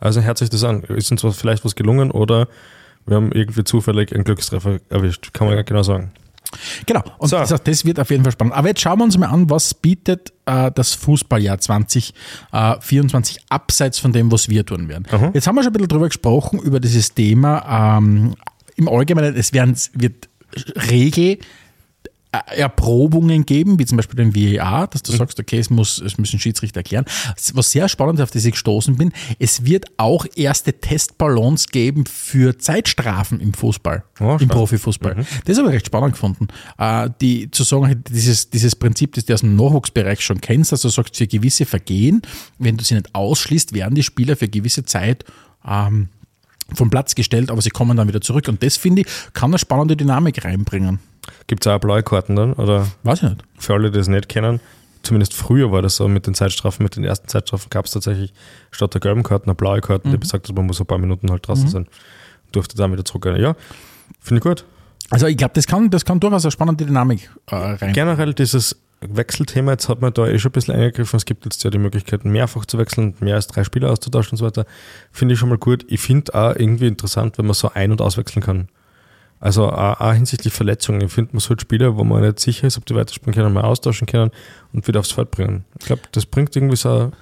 S2: Also hört sich das an. Ist uns was, vielleicht was gelungen oder wir haben irgendwie zufällig einen Glückstreffer erwischt. Kann man gar genau sagen.
S3: Genau, und
S2: So.
S3: das, wird auf jeden Fall spannend. Aber jetzt schauen wir uns mal an, was bietet äh, das Fußballjahr 2024 abseits von dem, was wir tun werden. Jetzt haben wir schon ein bisschen drüber gesprochen, über dieses Thema. Ähm, Im Allgemeinen, es werden, wird Regel. Äh, Erprobungen geben, wie zum Beispiel den VAR, dass du sagst, okay, es, muss, es müssen Schiedsrichter erklären. Was sehr spannend ist, auf das ich gestoßen bin, es wird auch erste Testballons geben für Zeitstrafen im Fußball,
S2: Oh,
S3: im. Profifußball. Das habe ich recht spannend gefunden. Äh, die, zu sagen, dieses, dieses Prinzip, das du aus dem Nachwuchsbereich schon kennst, dass du sagst, für gewisse Vergehen, wenn du sie nicht ausschließt, werden die Spieler für gewisse Zeit ähm, vom Platz gestellt, aber sie kommen dann wieder zurück. Und das, finde ich, kann eine spannende Dynamik reinbringen.
S2: Gibt es auch blaue Karten dann? Oder
S3: Weiß ich nicht.
S2: für alle, die das nicht kennen, zumindest früher war das so mit den Zeitstrafen, mit den ersten Zeitstrafen gab es tatsächlich statt der gelben Karten eine blaue Karten, die besagt, dass man muss ein paar Minuten halt draußen sein. Durfte dann wieder zurück. Ja, finde ich gut.
S3: Also ich glaube, das kann, das kann durchaus eine spannende Dynamik äh, rein.
S2: Generell dieses Wechselthema, jetzt hat man da eh schon ein bisschen eingegriffen. Es gibt jetzt ja die Möglichkeiten, mehrfach zu wechseln, mehr als drei Spieler auszutauschen und so weiter. Finde ich schon mal gut. Ich finde auch irgendwie interessant, wenn man so ein- und auswechseln kann. Also auch, auch hinsichtlich Verletzungen. Ich finde, man sollte Spieler, wo man nicht sicher ist, ob die weiterspielen können, mal austauschen können und wieder aufs Feld bringen. Ich glaube, das bringt irgendwie so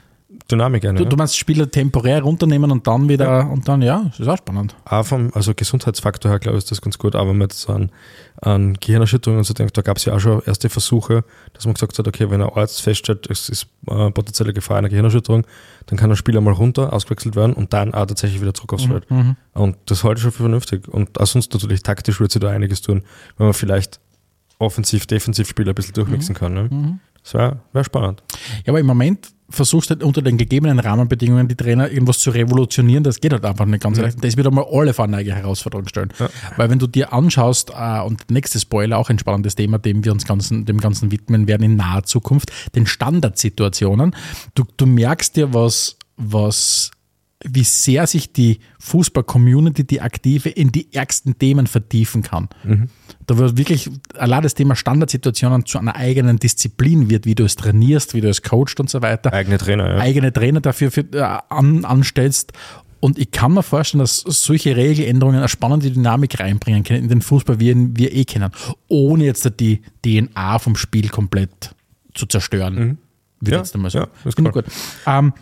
S2: Dynamik ein.
S3: Du,
S2: ja.
S3: du meinst Spieler temporär runternehmen und dann wieder, und dann, ja, das ist auch spannend.
S2: auch vom also Gesundheitsfaktor her, glaube ich, ist das ganz gut. Aber wenn man jetzt so an, an Gehirnerschütterungen und so denkt, da gab es ja auch schon erste Versuche, dass man gesagt hat, okay, wenn ein Arzt feststellt, es ist äh, potenzielle Gefahr einer Gehirnerschütterung, dann kann der Spieler mal runter, ausgewechselt werden und dann auch tatsächlich wieder zurück aufs Feld. Und das halte ich schon für vernünftig. Und auch sonst natürlich taktisch wird sich da einiges tun, wenn man vielleicht offensiv, defensiv Spieler ein bisschen durchmixen kann. Ne? Das wäre wär spannend.
S3: Ja, aber im Moment versuchst halt unter den gegebenen Rahmenbedingungen die Trainer irgendwas zu revolutionieren, das geht halt einfach nicht ganz leicht. Das wird einmal alle vor eine neue Herausforderung stellen. Weil wenn du dir anschaust, äh, und nächstes Spoiler, auch ein spannendes Thema, dem wir uns ganzen, dem Ganzen widmen werden in naher Zukunft, den Standardsituationen. Du, du merkst dir, was, was wie sehr sich die Fußball-Community, die aktive, in die ärgsten Themen vertiefen kann. Da wird wirklich allein das Thema Standardsituationen zu einer eigenen Disziplin wird, wie du es trainierst, wie du es coachst und so weiter.
S2: Eigene Trainer, ja.
S3: Eigene Trainer dafür für, äh, an, anstellst. Und ich kann mir vorstellen, dass solche Regeländerungen eine spannende Dynamik reinbringen können in den Fußball, wie ihn wir eh kennen, ohne jetzt die DNA vom Spiel komplett zu zerstören. Würde
S2: Mhm. Ja,
S3: jetzt einmal so.
S2: ja, ist
S3: Finde ich
S2: cool.
S3: gut. Ähm,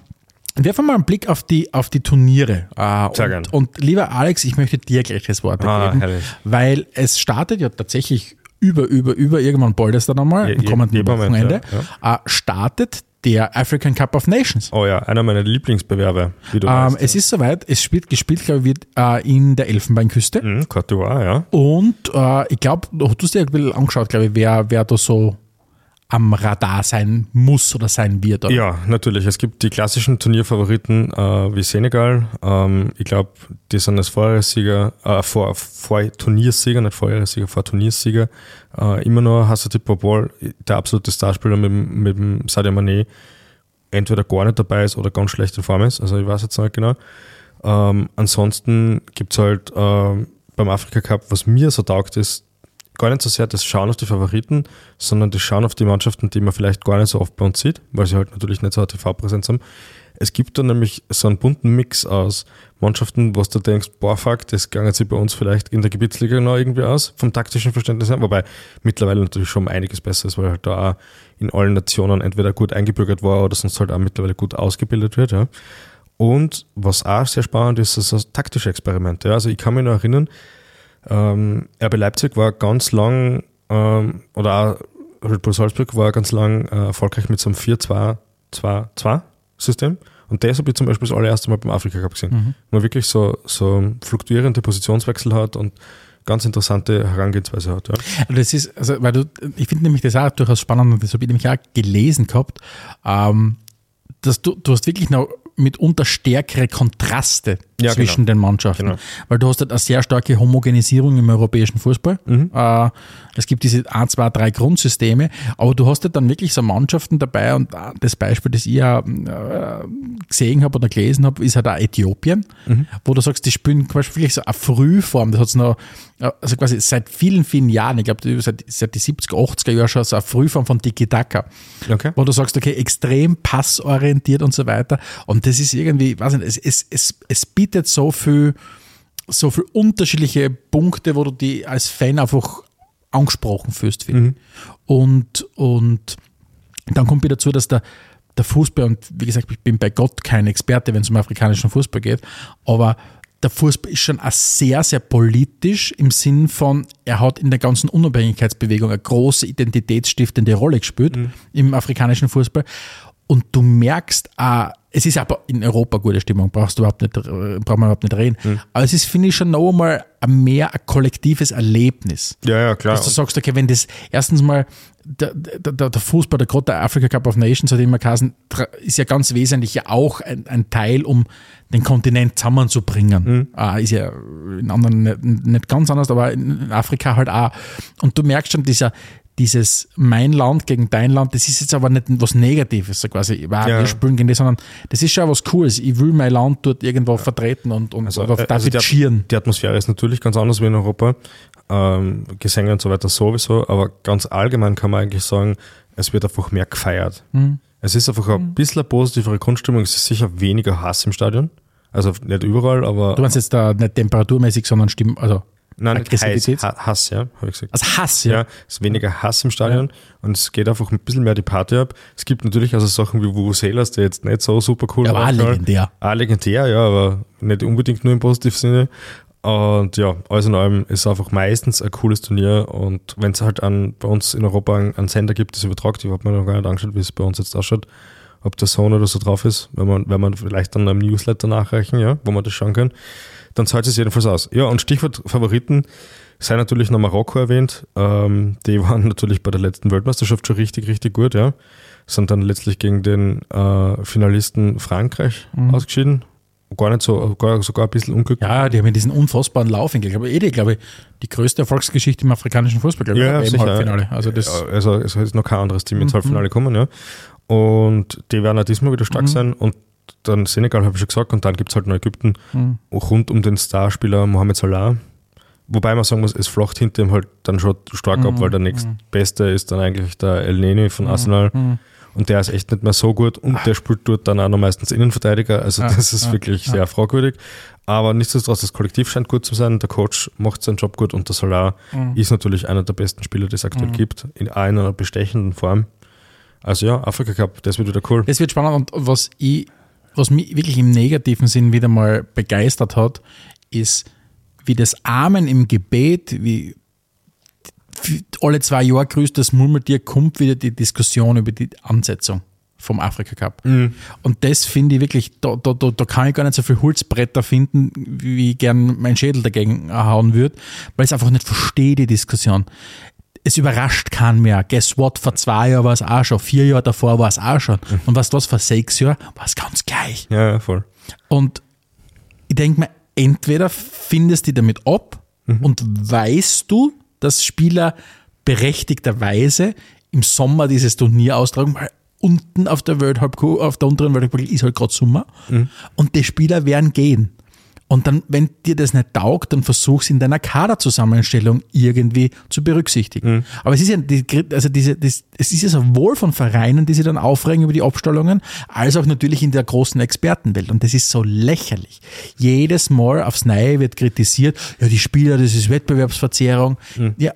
S3: werfen wir mal einen Blick auf die, auf die Turniere. Äh,
S2: Sehr
S3: und,
S2: gern.
S3: und lieber Alex, ich möchte dir gleich das Wort
S2: Ah,
S3: ergeben,
S2: herrlich.
S3: weil es startet ja tatsächlich über, über, über, irgendwann bald ist dann einmal, am kommenden
S2: je
S3: Wochenende,
S2: ja,
S3: Äh, startet der African Cup of Nations.
S2: Oh ja, einer meiner Lieblingsbewerber, wie du
S3: Ähm,
S2: weißt.
S3: es ist soweit, es spielt gespielt, glaube ich, wird äh, in der Elfenbeinküste.
S2: Mhm, Côte d'Ivoire, ja.
S3: Und äh, ich glaube, du hast dir ein bisschen angeschaut, glaube ich, wer, wer da so am Radar sein muss oder sein wird. Oder?
S2: Ja, natürlich. Es gibt die klassischen Turnierfavoriten äh, wie Senegal. Ähm, ich glaube, die sind als Vorjahressieger, äh, vor, vor Turniersieger, nicht Vorjahressieger, vor Turniersieger. Äh, immer noch Hassatip Bobol, der absolute Starspieler mit, mit dem Sadio Mané, entweder gar nicht dabei ist oder ganz schlecht in Form ist. Also ich weiß jetzt nicht genau. Ähm, ansonsten gibt es halt ähm, beim Afrika Cup, was mir so taugt, ist gar nicht so sehr das Schauen auf die Favoriten, sondern das Schauen auf die Mannschaften, die man vielleicht gar nicht so oft bei uns sieht, weil sie halt natürlich nicht so eine TV-Präsenz haben. Es gibt da nämlich so einen bunten Mix aus Mannschaften, wo du denkst, boah, fuck, das ging sich bei uns vielleicht in der Gebietsliga noch irgendwie aus, vom taktischen Verständnis her, wobei mittlerweile natürlich schon einiges besser ist, weil halt da auch in allen Nationen entweder gut eingebürgert war oder sonst halt auch mittlerweile gut ausgebildet wird. Ja. Und was auch sehr spannend ist, ist das taktische Experiment. Ja. Also ich kann mich noch erinnern, ähm, RB Leipzig war ganz lang, ähm, oder auch Red Bull Salzburg war ganz lang äh, erfolgreich mit so einem 4-2-2-2-System. Und das habe ich zum Beispiel das allererste Mal beim Afrika Cup gesehen. Mhm. Man wirklich so, so fluktuierende Positionswechsel hat und ganz interessante Herangehensweise hat. Ja.
S3: Das ist, also, weil du, ich finde nämlich das auch durchaus spannend und das habe ich nämlich auch gelesen gehabt, ähm, dass du, du hast wirklich noch mitunter stärkere Kontraste ja, zwischen genau. den Mannschaften. Genau. Weil du hast halt eine sehr starke Homogenisierung im europäischen Fußball. Mhm. Äh, es gibt diese 1, 2, 3 Grundsysteme, aber du hast halt dann wirklich so Mannschaften dabei und das Beispiel, das ich ja äh, gesehen habe oder gelesen habe, ist halt auch Äthiopien, mhm. wo du sagst, die spielen quasi wirklich so eine Frühform, das hat es noch, äh, also quasi seit vielen, vielen Jahren, ich glaube seit, seit die 70er, 80er Jahren schon so eine Frühform von Tiki-Taka, okay. wo du sagst, okay, extrem passorientiert und so weiter und das ist irgendwie, weiß nicht, es, es, es, es bietet so viel so viele unterschiedliche Punkte, wo du die als Fan einfach angesprochen fühlst. Mhm. Und, und dann kommt wieder dazu, dass der, der Fußball, und wie gesagt, ich bin bei Gott kein Experte, wenn es um afrikanischen Fußball geht, aber der Fußball ist schon auch sehr, sehr politisch im Sinn von, er hat in der ganzen Unabhängigkeitsbewegung eine große identitätsstiftende Rolle gespielt mhm. im afrikanischen Fußball. Und du merkst auch, es ist aber in Europa gute Stimmung, brauchst du überhaupt nicht, braucht man überhaupt nicht reden. Mhm. Aber es ist, finde ich, schon noch einmal mehr ein kollektives Erlebnis.
S2: Ja, ja, klar.
S3: Dass du sagst, okay, wenn das erstens mal der, der, der Fußball, der gerade der Africa Cup of Nations, hat immer geheißen, ist ja ganz wesentlich ja auch ein, ein Teil, um den Kontinent zusammenzubringen. Mhm. Ist ja in anderen nicht, nicht ganz anders, aber in Afrika halt auch. Und du merkst schon, dieser, dieses mein Land gegen dein Land, das ist jetzt aber nicht was Negatives, so quasi, ja. wir spielen gegen das, sondern das ist schon was Cooles. Ich will mein Land dort irgendwo ja. vertreten und, und
S2: also, also damit also die, die Atmosphäre ist natürlich ganz anders wie in Europa, ähm, Gesänge und so weiter sowieso, aber ganz allgemein kann man eigentlich sagen, es wird einfach mehr gefeiert. Mhm. Es ist einfach ein mhm. bisschen eine positivere Grundstimmung, es ist sicher weniger Hass im Stadion. Also nicht überall, aber.
S3: Du meinst jetzt da nicht temperaturmäßig, sondern Stimm, also
S2: Nein, nicht heiß, Hass, ja, habe ich gesagt.
S3: Also Hass, ja. Ja,
S2: es ist weniger Hass im Stadion ja. und es geht einfach ein bisschen mehr die Party ab. Es gibt natürlich also Sachen wie Vuvuzelas, der jetzt nicht so super cool
S3: ja, war. Ja, legendär.
S2: Ah, legendär, ja, aber nicht unbedingt nur im positiven Sinne. Und ja, alles in allem ist einfach meistens ein cooles Turnier und wenn es halt an, bei uns in Europa einen, Sender gibt, das übertragt, ich habe mir noch gar nicht angeschaut, wie es bei uns jetzt ausschaut, ob der Sohn oder so drauf ist, wenn man, wenn man vielleicht dann einem Newsletter nachreichen, ja, wo man das schauen kann dann zahlt es jedenfalls aus. Ja, und Stichwort Favoriten sei natürlich noch Marokko erwähnt. Ähm, die waren natürlich bei der letzten Weltmeisterschaft schon richtig, richtig gut, ja. Sind dann letztlich gegen den äh, Finalisten Frankreich mhm. ausgeschieden. Gar nicht so, gar, sogar ein bisschen unglücklich.
S3: Ja, die haben diesen unfassbaren Lauf. Ich glaube, eh, die, glaube ich, die größte Erfolgsgeschichte im afrikanischen Fußball, glaube ich,
S2: ja,
S3: im Halbfinale. Also, das
S2: ja, also es ist noch kein anderes Team ins mhm. Halbfinale gekommen, ja. Und die werden auch diesmal wieder stark mhm. sein. Und dann Senegal, habe ich schon gesagt, und dann gibt es halt noch Ägypten mhm. rund um den Starspieler Mohamed Salah. Wobei man sagen muss, es flocht hinter ihm halt dann schon stark mhm. ab, weil der nächstbeste ist dann eigentlich der El Neni von mhm. Arsenal. Mhm. Und der ist echt nicht mehr so gut und der spielt dort dann auch noch meistens Innenverteidiger. Also ja, das ist ja, wirklich ja. sehr fragwürdig. Aber nichtsdestotrotz, das Kollektiv scheint gut zu sein. Der Coach macht seinen Job gut und der Salah mhm. ist natürlich einer der besten Spieler, die es aktuell gibt, in einer bestechenden Form. Also ja, Afrika Cup, das wird wieder cool.
S3: Das wird spannend und was ich was mich wirklich im negativen Sinn wieder mal begeistert hat, ist, wie das Amen im Gebet, wie alle zwei Jahre grüßt das Murmeltier, kommt wieder die Diskussion über die Ansetzung vom Afrika Cup. Mhm. Und das finde ich wirklich, da, da, da, da kann ich gar nicht so viel Holzbretter finden, wie ich gern meinen Schädel dagegen hauen würde, weil ich es einfach nicht verstehe, die Diskussion es überrascht keinen mehr. Guess what? Vor zwei Jahren war es auch schon, vier Jahre davor war es auch schon. Mhm. Und was das vor sechs Jahren war es ganz gleich.
S2: Ja, voll.
S3: Und ich denke mir, entweder findest du damit ab mhm. und weißt du, dass Spieler berechtigterweise im Sommer dieses Turnier austragen, weil unten auf der World auf der unteren Weltcup ist halt gerade Sommer mhm. und die Spieler werden gehen. Und dann, wenn dir das nicht taugt, dann versuch's in deiner Kaderzusammenstellung irgendwie zu berücksichtigen.
S2: Mhm.
S3: Aber es ist ja, die, also diese, das, es ist ja sowohl von Vereinen, die sich dann aufregen über die Abstellungen, als auch natürlich in der großen Expertenwelt. Und das ist so lächerlich. Jedes Mal aufs Neue wird kritisiert, ja, die Spieler, das ist Wettbewerbsverzerrung.
S2: Mhm.
S3: Ja,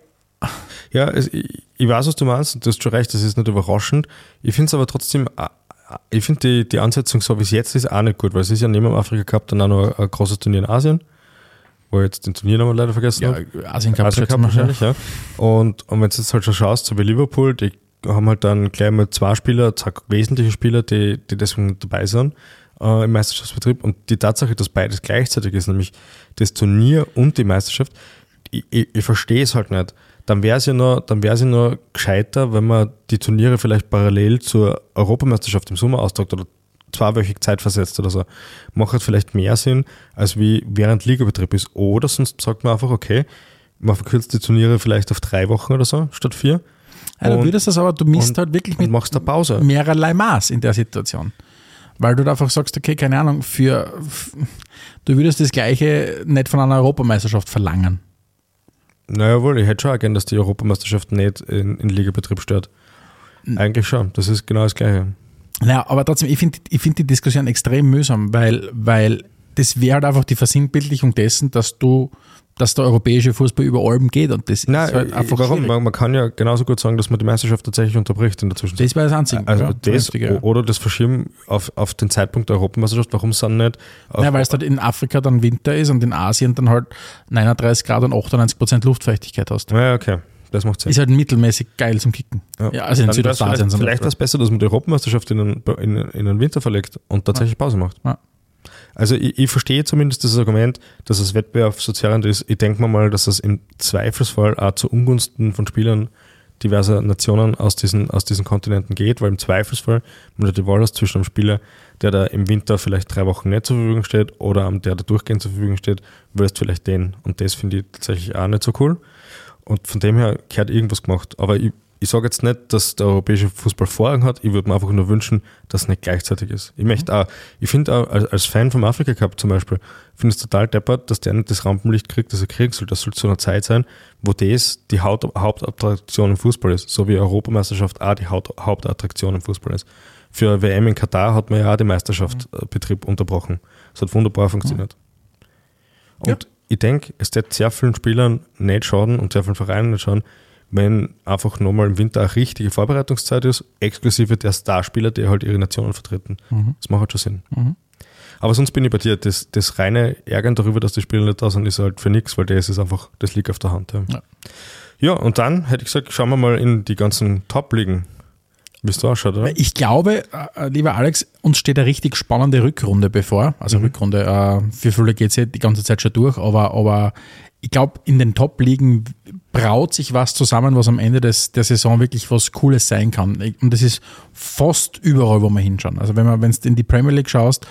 S2: Ja, es, ich, weiß, was du meinst, du hast schon recht, das ist nicht überraschend. Ich finde es aber trotzdem, äh, ich finde die, die Ansetzung so wie es jetzt ist auch nicht gut, weil es ist ja neben dem Afrika Cup dann auch noch ein großes Turnier in Asien, wo ich jetzt den Turniernamen leider vergessen
S3: ja
S2: habe.
S3: Asien Cup,
S2: Asien Cup wahrscheinlich, ja. Und, und wenn du jetzt halt schon schaust, so wie Liverpool, die haben halt dann gleich mal zwei Spieler, zwei wesentliche Spieler, die, die deswegen dabei sind äh, im Meisterschaftsbetrieb. Und die Tatsache, dass beides gleichzeitig ist, nämlich das Turnier und die Meisterschaft, ich, ich, ich verstehe es halt nicht. Dann wäre es ja nur, dann wäre es ja nur gescheiter, wenn man die Turniere vielleicht parallel zur Europameisterschaft im Sommer austragt oder zweiwöchig Zeit versetzt oder so. Macht halt vielleicht mehr Sinn, als wie während Ligabetrieb ist. Oder sonst sagt man einfach, okay, man verkürzt die Turniere vielleicht auf drei Wochen oder so, statt vier.
S3: Ja, du würdest das aber, du misst
S2: und-
S3: halt wirklich mit
S2: machst eine Pause.
S3: mehrerlei Maß in der Situation. Weil du da einfach sagst, okay, keine Ahnung, für, du würdest das Gleiche nicht von einer Europameisterschaft verlangen.
S2: Naja, wohl, ich hätte schon auch gern, dass die Europameisterschaft nicht in, in Ligabetrieb stört. Eigentlich schon, das ist genau das Gleiche.
S3: Naja, aber trotzdem, ich finde ich find die Diskussion extrem mühsam, weil, weil das wäre halt einfach die Versinnbildlichung dessen, dass du, dass der europäische Fußball über Alben geht und das
S2: Nein,
S3: ist halt einfach
S2: warum? Man, man kann ja genauso gut sagen, dass man die Meisterschaft tatsächlich unterbricht in der Zwischenzeit.
S3: Das wäre das Einzige.
S2: Also
S3: ja,
S2: das
S3: ja.
S2: oder das Verschieben auf, auf den Zeitpunkt der Europameisterschaft, warum es dann nicht
S3: Ja, weil es halt in Afrika dann Winter ist und in Asien dann halt 39 Grad und 98 Prozent Luftfeuchtigkeit hast.
S2: Ja, okay, das macht Sinn.
S3: Ist halt mittelmäßig geil zum Kicken. Ja, also in Südostasien.
S2: Vielleicht wäre es besser, dass man die Europameisterschaft in den, in, in den Winter verlegt und tatsächlich Pause macht.
S3: Ja.
S2: Also ich, ich verstehe zumindest das Argument, dass das wettbewerbsverzerrend ist. Ich denke mir mal, dass das im Zweifelsfall auch zu Ungunsten von Spielern diverser Nationen aus diesen, aus diesen Kontinenten geht, weil im Zweifelsfall, wenn du die Wahl hast zwischen einem Spieler, der da im Winter vielleicht drei Wochen nicht zur Verfügung steht oder einem, der da durchgehend zur Verfügung steht, würdest vielleicht den. Und das finde ich tatsächlich auch nicht so cool. Und von dem her gehört irgendwas gemacht. Aber ich, ich sage jetzt nicht, dass der europäische Fußball Vorrang hat. Ich würde mir einfach nur wünschen, dass es nicht gleichzeitig ist. Ich möchte auch, ich finde auch als, Fan vom Afrika Cup zum Beispiel, finde es total deppert, dass der nicht das Rampenlicht kriegt, das er kriegen soll. Das soll zu einer Zeit sein, wo das die Haupt, Hauptattraktion im Fußball ist. So wie Europameisterschaft auch die Haupt, Hauptattraktion im Fußball ist. Für WM in Katar hat man ja auch den Meisterschaftsbetrieb unterbrochen. Das hat wunderbar funktioniert. Und ich denke, es wird sehr vielen Spielern nicht schaden und sehr vielen Vereinen nicht schaden, wenn einfach nochmal im Winter eine richtige Vorbereitungszeit ist, exklusive der Starspieler, die halt ihre Nationen vertreten. Das macht halt schon Sinn. Aber sonst bin ich bei dir, das, das reine Ärgern darüber, dass die Spieler nicht da sind, ist halt für nichts, weil das ist einfach, das liegt auf der Hand. Ja,
S3: Ja.
S2: ja und dann hätte ich gesagt, schauen wir mal in die ganzen Top-Ligen, wie es ausschaut, oder?
S3: Ich glaube, äh, lieber Alex, uns steht eine richtig spannende Rückrunde bevor. Also Rückrunde, äh, für viele geht es ja die ganze Zeit schon durch, aber, aber ich glaube, in den Top-Ligen braut sich was zusammen, was am Ende des, der Saison wirklich was Cooles sein kann. Und das ist fast überall, wo wir hinschauen. Also wenn man, wenn du in die Premier League schaust,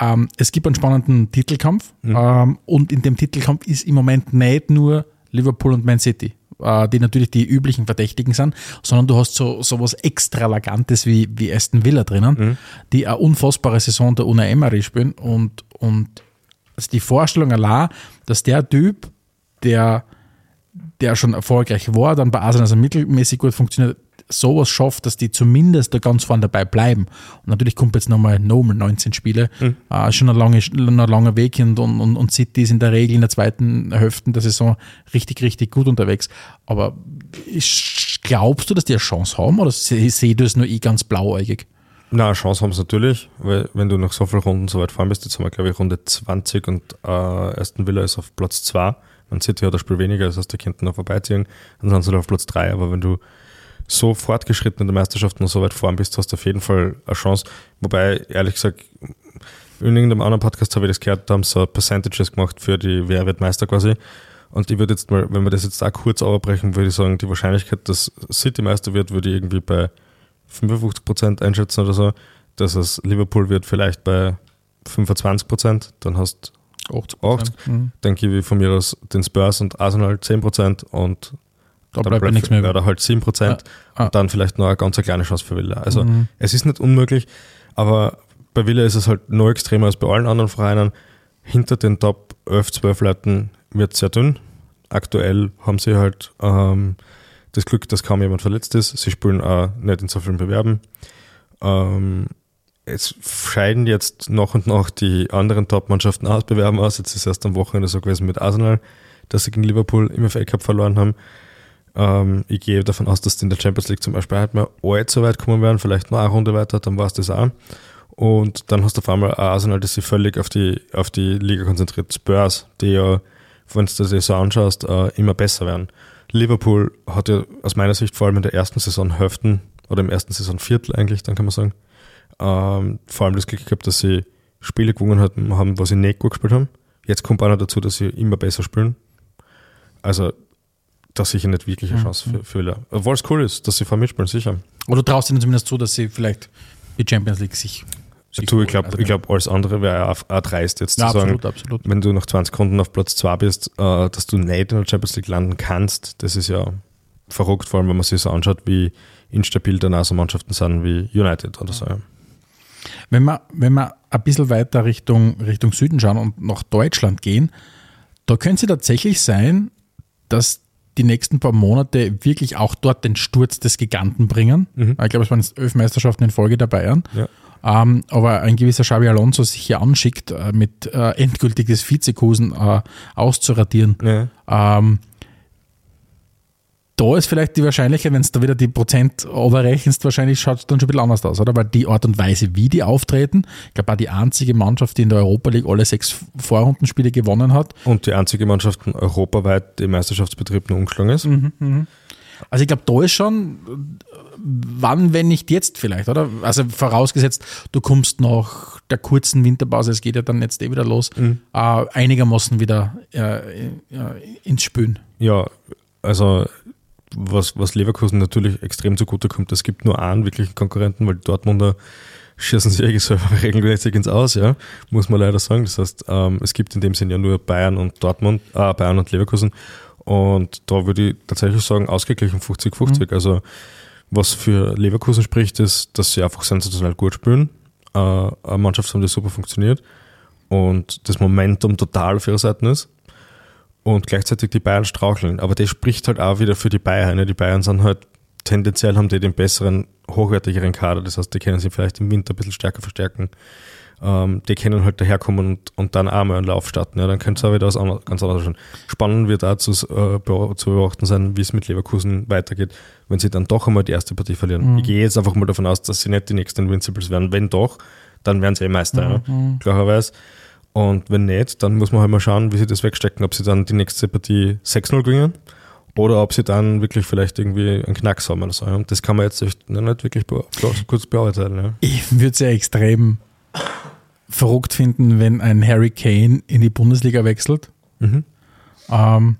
S3: ähm, es gibt einen spannenden Titelkampf ähm, und in dem Titelkampf ist im Moment nicht nur Liverpool und Man City, äh, die natürlich die üblichen Verdächtigen sind, sondern du hast so sowas Extravagantes wie, wie Aston Villa drinnen, die eine unfassbare Saison der Una Emery spielen und, und also die Vorstellung allein, dass der Typ, der, der schon erfolgreich war, dann bei Arsenal also mittelmäßig gut funktioniert, sowas schafft, dass die zumindest da ganz vorne dabei bleiben. Und natürlich kommt jetzt nochmal nochmal 19 Spiele, äh, schon ein, lange, ein langer Weg und, und, und- und City ist in der Regel in der zweiten Hälfte der Saison richtig, richtig gut unterwegs. Aber glaubst du, dass die eine Chance haben oder sehe seh du es nur ich ganz blauäugig?
S2: Na, eine Chance haben sie natürlich, weil wenn du nach so vielen Runden so weit fahren bist, jetzt haben wir glaube ich Runde 20 und äh, Aston Villa ist auf Platz 2. Man City hat ein Spiel weniger, das heißt, die könnten noch vorbeiziehen, dann sind sie auf Platz 3. Aber wenn du so fortgeschritten in der Meisterschaft und so weit vorn bist, hast du auf jeden Fall eine Chance. Wobei, ehrlich gesagt, in irgendeinem anderen Podcast habe ich das gehört, da haben sie so Percentages gemacht für die Wer wird Meister quasi. Und ich würde jetzt mal, wenn wir das jetzt auch kurz abbrechen, würde ich sagen, die Wahrscheinlichkeit, dass City Meister wird, würde ich irgendwie bei 55% einschätzen oder so. Dass es Liverpool wird vielleicht bei 25%, dann hast
S3: 80
S2: 8.
S3: Mhm.
S2: dann gebe ich von mir aus den Spurs und Arsenal 10% und
S3: Da bleibt mir nichts mehr.
S2: Oder halt 7%
S3: Ja. Ah.
S2: und dann vielleicht noch eine ganz eine kleine Chance für Villa. Also
S3: Mhm.
S2: es ist nicht unmöglich, aber bei Villa ist es halt noch extremer als bei allen anderen Vereinen. hinter den Top 11, 12 Leuten wird sehr dünn. Aktuell haben sie halt ähm, das Glück, dass kaum jemand verletzt ist. Sie spielen auch nicht in so vielen Bewerben. Ähm, es scheiden jetzt noch und noch die anderen Top-Mannschaften ausbewerben aus. Jetzt ist erst am Wochenende so gewesen mit Arsenal, dass sie gegen Liverpool im FA Cup verloren haben. Ähm, ich gehe davon aus, dass die in der Champions League zum Beispiel halt mal allzu weit kommen werden, vielleicht noch eine Runde weiter, dann war es das auch. Und dann hast du auf einmal Arsenal, das sich völlig auf die, auf die Liga konzentriert. Spurs, die ja, wenn du das so anschaust, äh, immer besser werden. Liverpool hat ja aus meiner Sicht vor allem in der ersten Saison Hälften oder im ersten Saison Viertel eigentlich, dann kann man sagen, ähm, vor allem das Glück gehabt, dass sie Spiele gewonnen haben, wo sie nicht gut gespielt haben. Jetzt kommt einer dazu, dass sie immer besser spielen. Also, da sicher nicht wirklich eine Chance für, für Obwohl es cool ist, dass sie vor mitspielen, sicher.
S3: Oder traust du ihnen zumindest zu, dass sie vielleicht die Champions League sich. sich
S2: Du, ich glaube,
S3: also,
S2: ich glaub, alles andere wäre auch, dreist jetzt
S3: Ja,
S2: zu sagen,
S3: absolut, absolut.
S2: wenn du nach 20 Runden auf Platz 2 bist, äh, dass du nicht in der Champions League landen kannst, das ist ja verrückt, vor allem wenn man sich so anschaut, wie instabil dann auch so Mannschaften sind wie United oder so. Ja.
S3: Wenn wir, wenn wir ein bisschen weiter Richtung, Richtung Süden schauen und nach Deutschland gehen, da könnte es tatsächlich sein, dass die nächsten paar Monate wirklich auch dort den Sturz des Giganten bringen. Ich glaube, es waren jetzt elf Meisterschaften in Folge der Bayern.
S2: Ja.
S3: Ähm, aber ein gewisser Xabi Alonso sich hier anschickt, äh, mit äh, endgültiges Vizekusen äh, auszuradieren.
S2: Ja.
S3: Ähm, da ist vielleicht die Wahrscheinlichkeit, wenn es da wieder die Prozent überrechnest, wahrscheinlich schaut es dann schon ein bisschen anders aus, oder? Weil die Art und Weise, wie die auftreten, ich glaube, auch die einzige Mannschaft, die in der Europa League alle sechs Vorrundenspiele gewonnen hat.
S2: Und die einzige Mannschaft europaweit, im Meisterschaftsbetrieb nur umgeschlagen ist.
S3: Also ich glaube, da ist schon, wann, wenn nicht jetzt vielleicht, oder? Also vorausgesetzt, du kommst nach der kurzen Winterpause, es geht ja dann jetzt eh wieder los, äh, einigermaßen wieder äh, äh, ins Spülen.
S2: Ja, also was, was Leverkusen natürlich extrem zugute kommt, es gibt nur einen wirklichen Konkurrenten, weil die Dortmunder schießen sich eigentlich selber regelmäßig ins Aus, ja, muss man leider sagen. Das heißt, ähm, es gibt in dem Sinn ja nur Bayern und Dortmund, äh, Bayern und Leverkusen. Und da würde ich tatsächlich sagen, ausgeglichen 50-50. Also was für Leverkusen spricht, ist, dass sie einfach sensationell gut spielen. Äh, eine Mannschaft haben, die super funktioniert und das Momentum total auf ihrer Seite ist und gleichzeitig die Bayern straucheln. Aber das spricht halt auch wieder für die Bayern. Ne? Die Bayern sind halt tendenziell haben die den besseren, hochwertigeren Kader. Das heißt, die können sich vielleicht im Winter ein bisschen stärker verstärken. Ähm, die können halt daherkommen und, und dann auch mal einen Lauf starten. Ja, dann könnte es auch wieder was anderes, ganz anderes sein. Spannend wird auch zu, äh, zu beobachten sein, wie es mit Leverkusen weitergeht, wenn sie dann doch einmal die erste Partie verlieren. Ich gehe jetzt einfach mal davon aus, dass sie nicht die nächsten Invincibles werden. Wenn doch, dann werden sie eh Meister, ja, klarerweise. Und wenn nicht, dann muss man halt mal schauen, wie sie das wegstecken, ob sie dann die nächste Partie 6-0 gewinnen oder ob sie dann wirklich vielleicht irgendwie einen Knacks haben oder so. Und das kann man jetzt noch nicht wirklich be kurz bearbeiten. Ja.
S3: Ich würde es ja extrem verrückt finden, wenn ein Harry Kane in die Bundesliga wechselt. Ähm,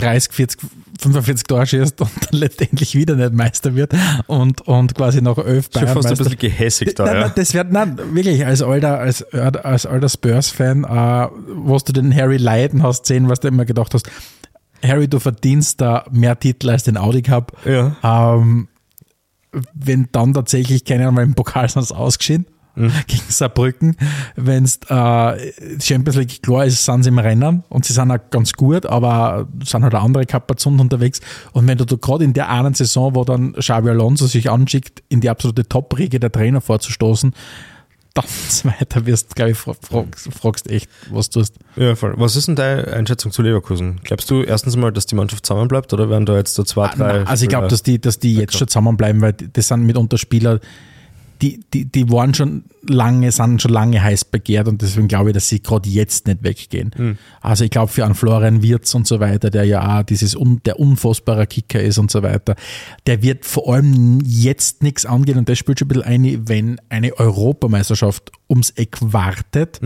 S3: 30, 40, 45 Tore schießt und dann letztendlich wieder nicht Meister wird und, und quasi noch elf Bayern
S2: fast ein
S3: Meister.
S2: bisschen gehässig da,
S3: Nein,
S2: ja.
S3: nein, das wird, nein, wirklich, als alter, als, als alter Spurs-Fan, äh, wo du den Harry leiden hast sehen, was du immer gedacht hast, Harry, du verdienst da mehr Titel als den Audi Cup.
S2: Ja.
S3: Ähm, wenn dann tatsächlich, keine Ahnung, im Pokal sie ausgeschieden
S2: Mhm.
S3: gegen Saarbrücken. Wenn es äh, Champions League klar ist, sind sie im Rennen und sie sind auch ganz gut, aber sind halt andere Kapazunden unterwegs. Und wenn du, du gerade in der einen Saison, wo dann Xabi Alonso sich anschickt, in die absolute Top-Riege der Trainer vorzustoßen, dann weiter wirst, glaube ich, fra- fragst, fragst echt, was du tust.
S2: Ja, voll. Was ist denn deine Einschätzung zu Leverkusen? Glaubst du erstens mal, dass die Mannschaft zusammenbleibt oder werden da jetzt so zwei, drei?
S3: Nein, also ich glaube, dass die, dass die jetzt schon zusammenbleiben, weil das sind mitunter Spieler, die, die, die waren schon lange, sind schon lange heiß begehrt und deswegen glaube ich, dass sie gerade jetzt nicht weggehen. Also ich glaube für einen Florian Wirtz und so weiter, der ja auch dieses un, der unfassbare Kicker ist und so weiter, der wird vor allem jetzt nichts angehen und das spielt schon ein bisschen ein, wenn eine Europameisterschaft ums Eck wartet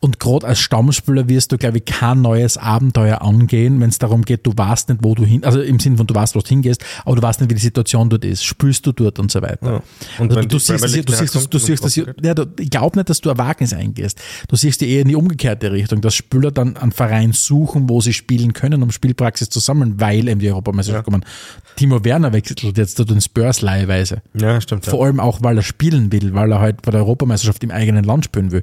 S3: und gerade als Stammspieler wirst du, glaube ich, kein neues Abenteuer angehen, wenn es darum geht, du weißt nicht, wo du hin, also im Sinne von du weißt, wo du hingehst, aber du weißt nicht, wie die Situation dort ist, spürst du dort und so weiter.
S2: Ja. Und
S3: Also du, siehst, du siehst, du siehst, das,
S2: was geht.
S3: ja, du, ich glaube nicht, dass du ein Wagnis eingehst. Du siehst die eher in die umgekehrte Richtung, dass Spieler dann einen Verein suchen, wo sie spielen können, um Spielpraxis zu sammeln, weil eben die Europameisterschaft kommen. Timo Werner wechselt jetzt zu den Spurs leihweise.
S2: Ja, stimmt. Ja.
S3: Vor allem auch, weil er spielen will, weil er halt bei der Europameisterschaft im eigenen Land spielen will.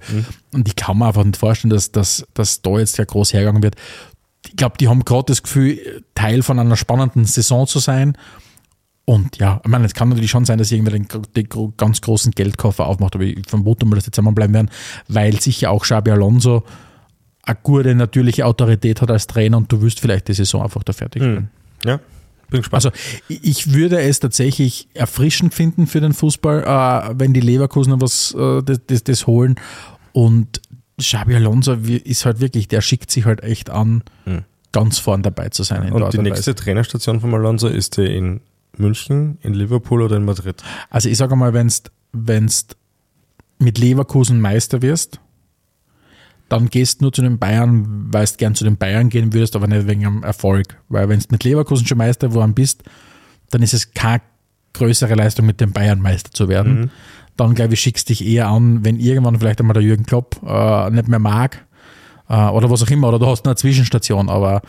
S3: Und ich kann mir einfach nicht vorstellen, dass, dass, dass da jetzt ja groß hergegangen wird. Ich glaube, die haben gerade das Gefühl, Teil von einer spannenden Saison zu sein. Und ja, ich meine, es kann natürlich schon sein, dass irgendwer den, den ganz großen Geldkoffer aufmacht, aber ich vermute mal, dass die zusammenbleiben werden, weil sicher auch Xabi Alonso eine gute natürliche Autorität hat als Trainer und du wirst vielleicht die Saison einfach da fertig spielen.
S2: Ja, bin gespannt.
S3: Also ich würde es tatsächlich erfrischend finden für den Fußball, äh, wenn die Leverkusener was äh, das, das, das holen. Und Xabi Alonso ist halt wirklich, der schickt sich halt echt an, ganz vorn dabei zu sein.
S2: und die
S3: und
S2: nächste
S3: Weise.
S2: Trainerstation von Alonso ist die in München, in Liverpool oder in Madrid?
S3: Also ich sage mal, wenn du mit Leverkusen Meister wirst, dann gehst du nur zu den Bayern, weil du gern zu den Bayern gehen würdest, aber nicht wegen dem Erfolg. Weil wenn du mit Leverkusen schon Meister geworden bist, dann ist es keine größere Leistung, mit den Bayern Meister zu werden. Dann, glaube ich, schickst dich eher an, wenn irgendwann vielleicht einmal der Jürgen Klopp äh, nicht mehr mag äh, oder was auch immer, oder du hast eine Zwischenstation, aber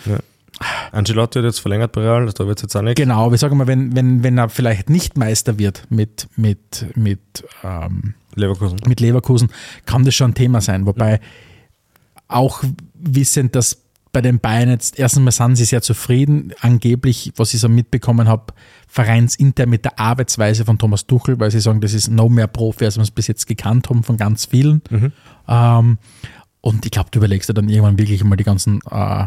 S2: Ancelotti hat jetzt verlängert bei Real, da wird es jetzt auch nicht.
S3: Genau, aber ich sage mal, wenn, wenn, wenn er vielleicht nicht Meister wird mit, mit, mit, ähm,
S2: Leverkusen.
S3: mit Leverkusen, kann das schon ein Thema sein. Wobei auch wissend, dass bei den Bayern jetzt erstens mal sind sie sehr zufrieden, angeblich, was ich so mitbekommen habe, vereinsintern mit der Arbeitsweise von Thomas Tuchel, weil sie sagen, das ist no mehr Profi, als wir es bis jetzt gekannt haben von ganz vielen. Ähm, und ich glaube, du überlegst dir dann irgendwann wirklich mal die ganzen, äh,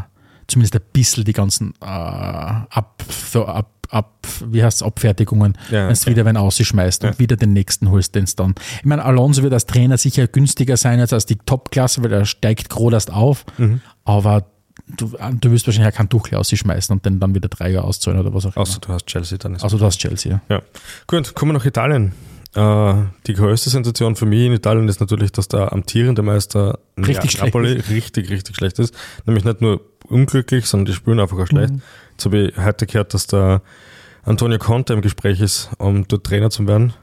S3: zumindest ein bisschen die ganzen äh, ab, ab, ab, wie heißt Abfertigungen,
S2: Ja,
S3: wenn du wieder wenn ausschmeißt und wieder den nächsten holst, den dann. Ich meine, Alonso wird als Trainer sicher günstiger sein als, als die Top-Klasse, weil er steigt gerade erst auf, aber du, du wirst wahrscheinlich auch keinen Tuchel ausschmeißen und den dann wieder drei Jahre auszahlen oder was auch
S2: Außer du hast Chelsea dann. Ist
S3: immer. Also du hast Chelsea, ja.
S2: Ja. Gut, kommen wir nach Italien. Äh, die größte Sensation für mich in Italien ist natürlich, dass der amtierende Meister
S3: Richtig schlecht
S2: Napoli richtig, richtig schlecht ist. Nämlich nicht nur unglücklich, sondern die spielen einfach auch schlecht. Jetzt habe ich heute gehört, dass der Antonio Conte im Gespräch ist, um dort Trainer zu werden.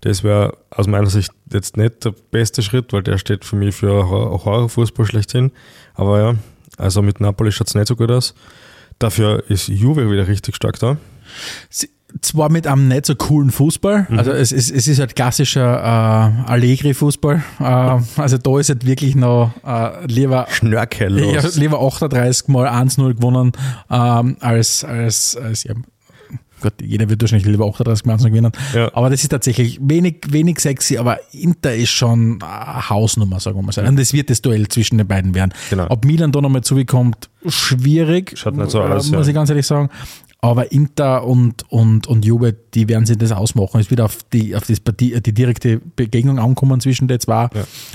S2: Das wäre aus meiner Sicht jetzt nicht der beste Schritt, weil der steht für mich für Hor- Horrorfußball schlechthin. Aber ja, also mit Napoli schaut es nicht so gut aus. Dafür ist Juve wieder richtig stark da.
S3: Sie- Zwar mit einem nicht so coolen Fußball, also es, es, es ist halt klassischer äh, Allegri-Fußball. Äh, also da ist halt wirklich noch äh, lieber
S2: Schnörkellos.
S3: Ja, lieber 38 mal 1-0 gewonnen, ähm, als, als, als ja, Gott, jeder wird wahrscheinlich lieber 38 mal 1-0 gewinnen.
S2: Ja.
S3: Aber das ist tatsächlich wenig, wenig sexy, aber Inter ist schon eine Hausnummer, sagen wir mal so. Und das wird das Duell zwischen den beiden werden.
S2: Genau.
S3: Ob Milan da nochmal zubekommt, schwierig,
S2: Schaut nicht so aus,
S3: muss
S2: ja.
S3: ich ganz ehrlich sagen. Aber Inter und, und, und Juve, die werden sich das ausmachen. Es wird auf die, auf das Partie, die direkte Begegnung ankommen zwischen den zwei.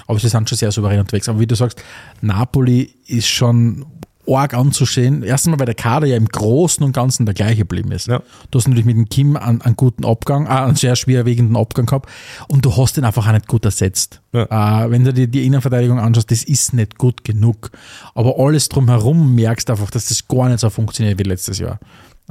S3: Aber sie sind schon sehr souverän unterwegs. Aber wie du sagst, Napoli ist schon arg anzusehen. Erstens mal, weil der Kader ja im Großen und Ganzen der gleiche geblieben ist.
S2: Ja.
S3: Du hast natürlich mit dem Kim einen, einen guten Abgang, äh, einen sehr schwerwiegenden Abgang gehabt und du hast ihn einfach auch nicht gut ersetzt.
S2: Ja.
S3: Äh, wenn du dir die Innenverteidigung anschaust, das ist nicht gut genug. Aber alles drumherum merkst du einfach, dass das gar nicht so funktioniert wie letztes Jahr.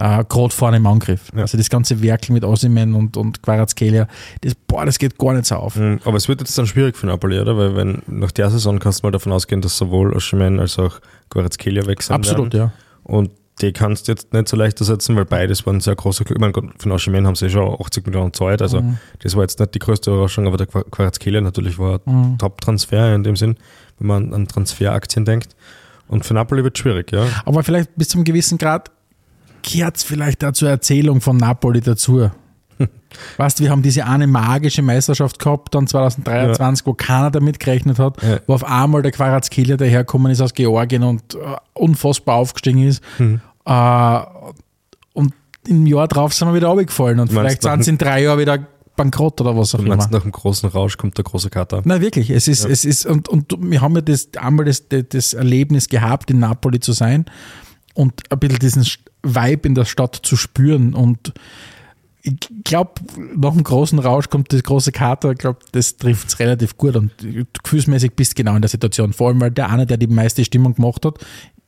S3: Äh, Gerade vorne im Angriff. Also das ganze Werkel mit Osimhen und, und Quarazkelia, das, boah, das geht gar nicht so auf.
S2: Mhm, Aber es wird jetzt dann schwierig für Napoli, oder? Weil wenn nach der Saison kannst du mal davon ausgehen, dass sowohl Osimhen als auch Goretzkelia weg sind
S3: Absolut,
S2: werden.
S3: ja.
S2: Und die kannst du jetzt nicht so leicht ersetzen, weil beides waren sehr große Klubs. Ich meine, von Osimhen haben sie eh schon 80 Millionen Zeit, also
S3: Mhm.
S2: das war jetzt nicht die größte Überraschung, aber der Qua- Quarazkelia natürlich war
S3: Mhm.
S2: Top-Transfer in dem Sinn, wenn man an Transferaktien denkt. Und für Napoli wird es schwierig, ja.
S3: Aber vielleicht bis zum gewissen Grad gehört es vielleicht auch zur Erzählung von Napoli dazu. Weißt du, wir haben diese eine magische Meisterschaft gehabt, dann 2023, wo keiner damit gerechnet hat,
S2: Ja.
S3: wo auf einmal der Quarazkelia daherkommen ist aus Georgien und äh, unfassbar aufgestiegen ist.
S2: Mhm.
S3: Äh, und im Jahr drauf sind wir wieder runtergefallen und
S2: meinst
S3: vielleicht sind sie in drei Jahren wieder bankrott oder was auch
S2: Du
S3: immer.
S2: meinst, nach dem großen Rausch kommt der große Kater.
S3: Nein, wirklich. Es ist, es ist, und, und wir haben ja das, einmal das, das Erlebnis gehabt, in Napoli zu sein und ein bisschen diesen Vibe in der Stadt zu spüren. Und ich glaube, nach dem großen Rausch kommt das große Kater. Ich glaube, das trifft es relativ gut. Und gefühlsmäßig bist du genau in der Situation. Vor allem, weil der eine, der die meiste Stimmung gemacht hat,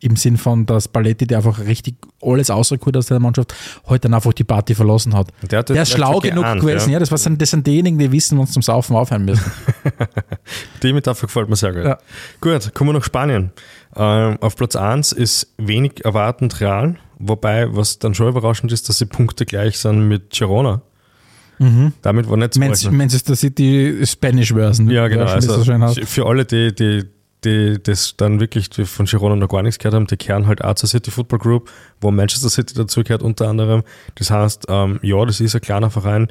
S3: im Sinn von, dass Paletti, der einfach richtig alles außerkurt aus der Mannschaft, heute dann einfach die Party verlassen hat.
S2: Der hat
S3: Der ist schlau genug
S2: geahnt,
S3: gewesen.
S2: ja.
S3: Ja, das, war, das sind diejenigen, die wissen, wann sie zum Saufen aufhören müssen.
S2: Die Metapher gefällt mir sehr gut.
S3: Ja.
S2: Gut, kommen wir nach Spanien. Ähm, auf Platz 1 ist wenig erwartend Real, wobei, was dann schon überraschend ist, dass sie Punkte gleich sind mit Girona. Damit war nicht zu
S3: Man
S2: rechnen.
S3: Manchester City Spanish Version.
S2: Ja, genau. Also
S3: so
S2: für alle, die, die, die das dann wirklich von Girona noch gar nichts gehört haben, die kehren halt auch zur City Football Group, wo Manchester City dazu gehört unter anderem. Das heißt, ähm, ja, das ist ein kleiner Verein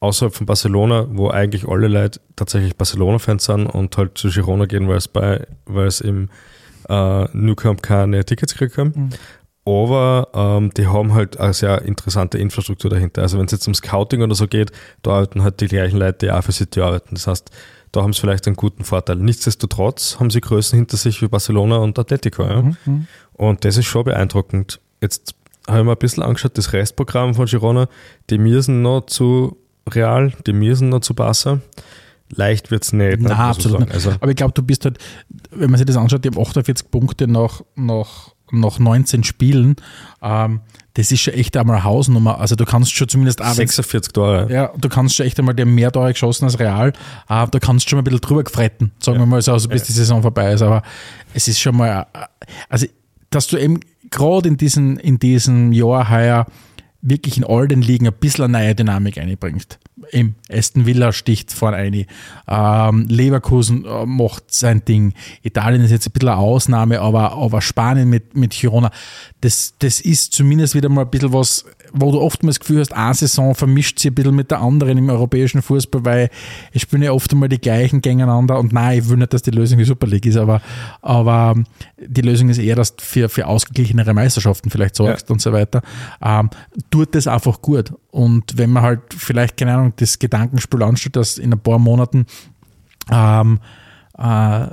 S2: außerhalb von Barcelona, wo eigentlich alle Leute tatsächlich Barcelona-Fans sind und halt zu Girona gehen, weil es bei, weil es im äh, Camp keine Tickets gekriegt haben. Aber ähm, die haben halt eine sehr interessante Infrastruktur dahinter. Also wenn es jetzt um Scouting oder so geht, da arbeiten halt die gleichen Leute, die auch für City arbeiten. Das heißt, da haben sie vielleicht einen guten Vorteil. Nichtsdestotrotz haben sie Größen hinter sich wie Barcelona und Atletico. Ja? Und das ist schon beeindruckend. Jetzt habe ich mir ein bisschen angeschaut, das Restprogramm von Girona, die müssen noch zu Real, die müssen noch zu Barca. Leicht wird es nicht. ne,
S3: Nein, absolut
S2: sagen.
S3: nicht.
S2: Also,
S3: Aber ich glaube, du bist halt, wenn man sich das anschaut, die haben 48 Punkte nach, nach, nach 19 Spielen. Ähm, das ist schon echt einmal Hausnummer. Also du kannst schon zumindest auch, wenn's-
S2: 46 Tore.
S3: ja, du kannst schon echt einmal, haben mehr Tore geschossen als Real. Äh, da kannst du schon mal ein bisschen drüber gefretten, sagen wir mal so, also bis die Saison vorbei ist. Aber es ist schon mal, äh, also, dass du eben gerade in, diesen, in diesem Jahr heuer wirklich in all den Ligen ein bisschen eine neue Dynamik einbringst. Im Aston Villa sticht vorne ein. Ähm, Leverkusen äh, macht sein Ding. Italien ist jetzt ein bisschen eine Ausnahme, aber, aber Spanien mit, mit Girona, das, das ist zumindest wieder mal ein bisschen was, wo du oftmals das Gefühl hast, eine Saison vermischt sich ein bisschen mit der anderen im europäischen Fußball, weil es spielen ja oft einmal die gleichen gegeneinander und nein, ich will nicht, dass die Lösung die Super League ist, aber, aber die Lösung ist eher, dass du für, für ausgeglichenere Meisterschaften vielleicht sorgst und so weiter. Ähm, tut das einfach gut. Und wenn man halt vielleicht, keine Ahnung, das Gedankenspiel anstellt, dass in ein paar Monaten ähm, äh,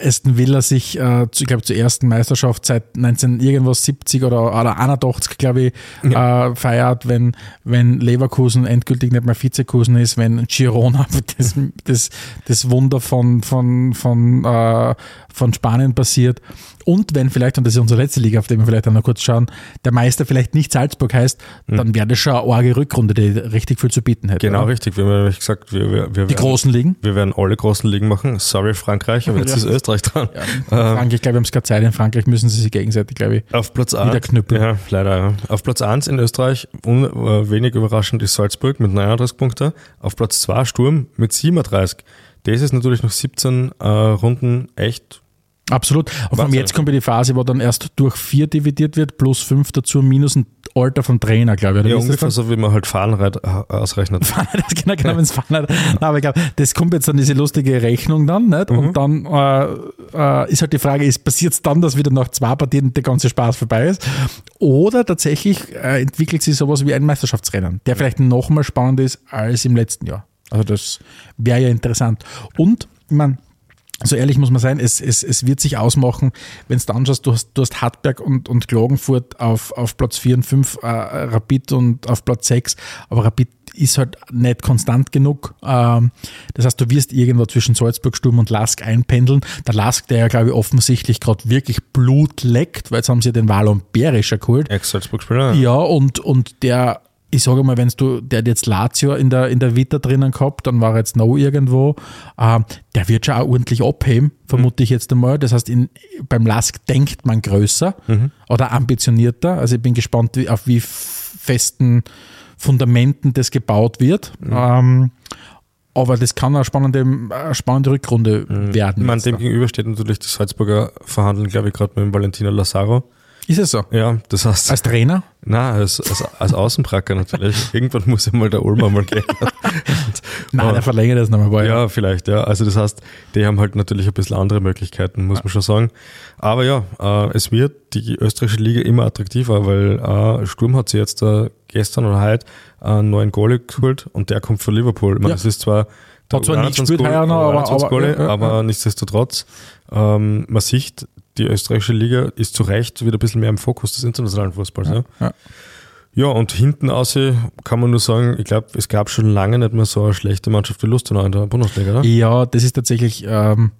S3: Aston Villa sich, äh, ich glaube, zur ersten Meisterschaft seit 19 irgendwas 70 oder, oder 81, glaube ich, äh, feiert, wenn, wenn Leverkusen endgültig nicht mehr Vizekusen ist, wenn Girona das, das, das Wunder von, von, von, äh, von Spanien passiert und wenn vielleicht, und das ist unsere letzte Liga, auf die wir vielleicht dann noch kurz schauen, der Meister vielleicht nicht Salzburg heißt, dann wäre das schon eine arge Rückrunde, die richtig viel zu bieten hätte.
S2: Genau,
S3: oder?
S2: richtig. Wir haben ja nämlich gesagt, wir, wir, wir,
S3: Die
S2: werden,
S3: großen Ligen.
S2: wir werden alle großen Ligen machen. Sorry, Frankreich, aber jetzt
S3: Ja.
S2: ist Österreich dran.
S3: Frankreich, ich glaube, wir haben es keine Zeit. In Frankreich müssen sie sich gegenseitig, glaube ich.
S2: Auf Platz 1.
S3: Wieder knüppeln.
S2: Ja, leider. Ja. Auf Platz 1 in Österreich, un, äh, wenig überraschend, ist Salzburg mit 39 Punkten. Auf Platz 2 Sturm mit 37. Das ist natürlich nach 17 äh, Runden echt.
S3: Absolut. Und von
S2: Wahnsinn.
S3: jetzt kommt ja die Phase, wo dann erst durch vier dividiert wird, plus fünf dazu, minus ein Alter vom Trainer, glaube ich. Oder
S2: Ja, ungefähr so, wie man halt Fahrenreit ausrechnet.
S3: das genau, genau, wenn es fahren hat. Nein, aber ich glaube, das kommt jetzt dann diese lustige Rechnung dann, nicht?
S2: Mhm.
S3: Und dann äh, äh, ist halt die Frage, ist passiert es dann, dass wieder nach zwei Partien der ganze Spaß vorbei ist? Oder tatsächlich äh, entwickelt sich sowas wie ein Meisterschaftsrennen, der vielleicht noch mal spannender ist als im letzten Jahr. Also das wäre ja interessant. Und, ich meine, so ehrlich muss man sein, es, es, es wird sich ausmachen, wenn du anschaust, du hast, du hast Hartberg und, und Klagenfurt auf, auf Platz 4 und 5, äh, Rapid und auf Platz 6, aber Rapid ist halt nicht konstant genug. Ähm, das heißt, du wirst irgendwo zwischen Salzburg, Sturm und Lask einpendeln. Der Lask, der ja, glaube ich, offensichtlich gerade wirklich Blut leckt, weil jetzt haben sie den Wallon Berischer geholt.
S2: Ex-Salzburg-Spieler.
S3: Ja, und, und der, ich sage mal, wenn du, der hat jetzt Lazio in der, in der Vita drinnen gehabt, dann war er jetzt noch irgendwo, ähm, der wird schon auch ordentlich abheben, vermute ich jetzt einmal. Das heißt, in, beim Lask denkt man größer oder ambitionierter. Also ich bin gespannt, wie, auf wie festen Fundamenten das gebaut wird. Ähm, aber das kann eine spannende, eine spannende Rückrunde werden.
S2: Ich meine,
S3: jetzt
S2: dem
S3: da.
S2: gegenüber steht natürlich die Salzburger verhandeln, glaube ich, gerade mit dem Valentino Lazaro.
S3: Ist es so?
S2: Ja, das heißt,
S3: Als Trainer?
S2: Na, als, als, als Außenbracker natürlich. Irgendwann muss ja mal der Ulmer mal gehen.
S3: Nein, der verlängert das nochmal.
S2: Ja, vielleicht, ja. Also das heißt, die haben halt natürlich ein bisschen andere Möglichkeiten, muss man schon sagen. Aber ja, äh, es wird die österreichische Liga immer attraktiver, weil äh, Sturm hat sie jetzt äh, gestern oder heute einen neuen Goalie geholt und der kommt von Liverpool. Ich meine,
S3: Ja.
S2: das ist zwar
S3: Hat zwar nicht
S2: 21
S3: gespielt
S2: Goal-
S3: noch, aber-
S2: 21
S3: aber- ja, ja,
S2: aber
S3: ja.
S2: nichtsdestotrotz, ähm, man sieht, die österreichische Liga ist zu Recht wieder ein bisschen mehr im Fokus des internationalen Fußballs. Ja,
S3: ja.
S2: ja und hinten aus kann man nur sagen, ich glaube, es gab schon lange nicht mehr so eine schlechte Mannschaft wie Lustenau in der Bundesliga, oder?
S3: Ja, das ist tatsächlich, ähm,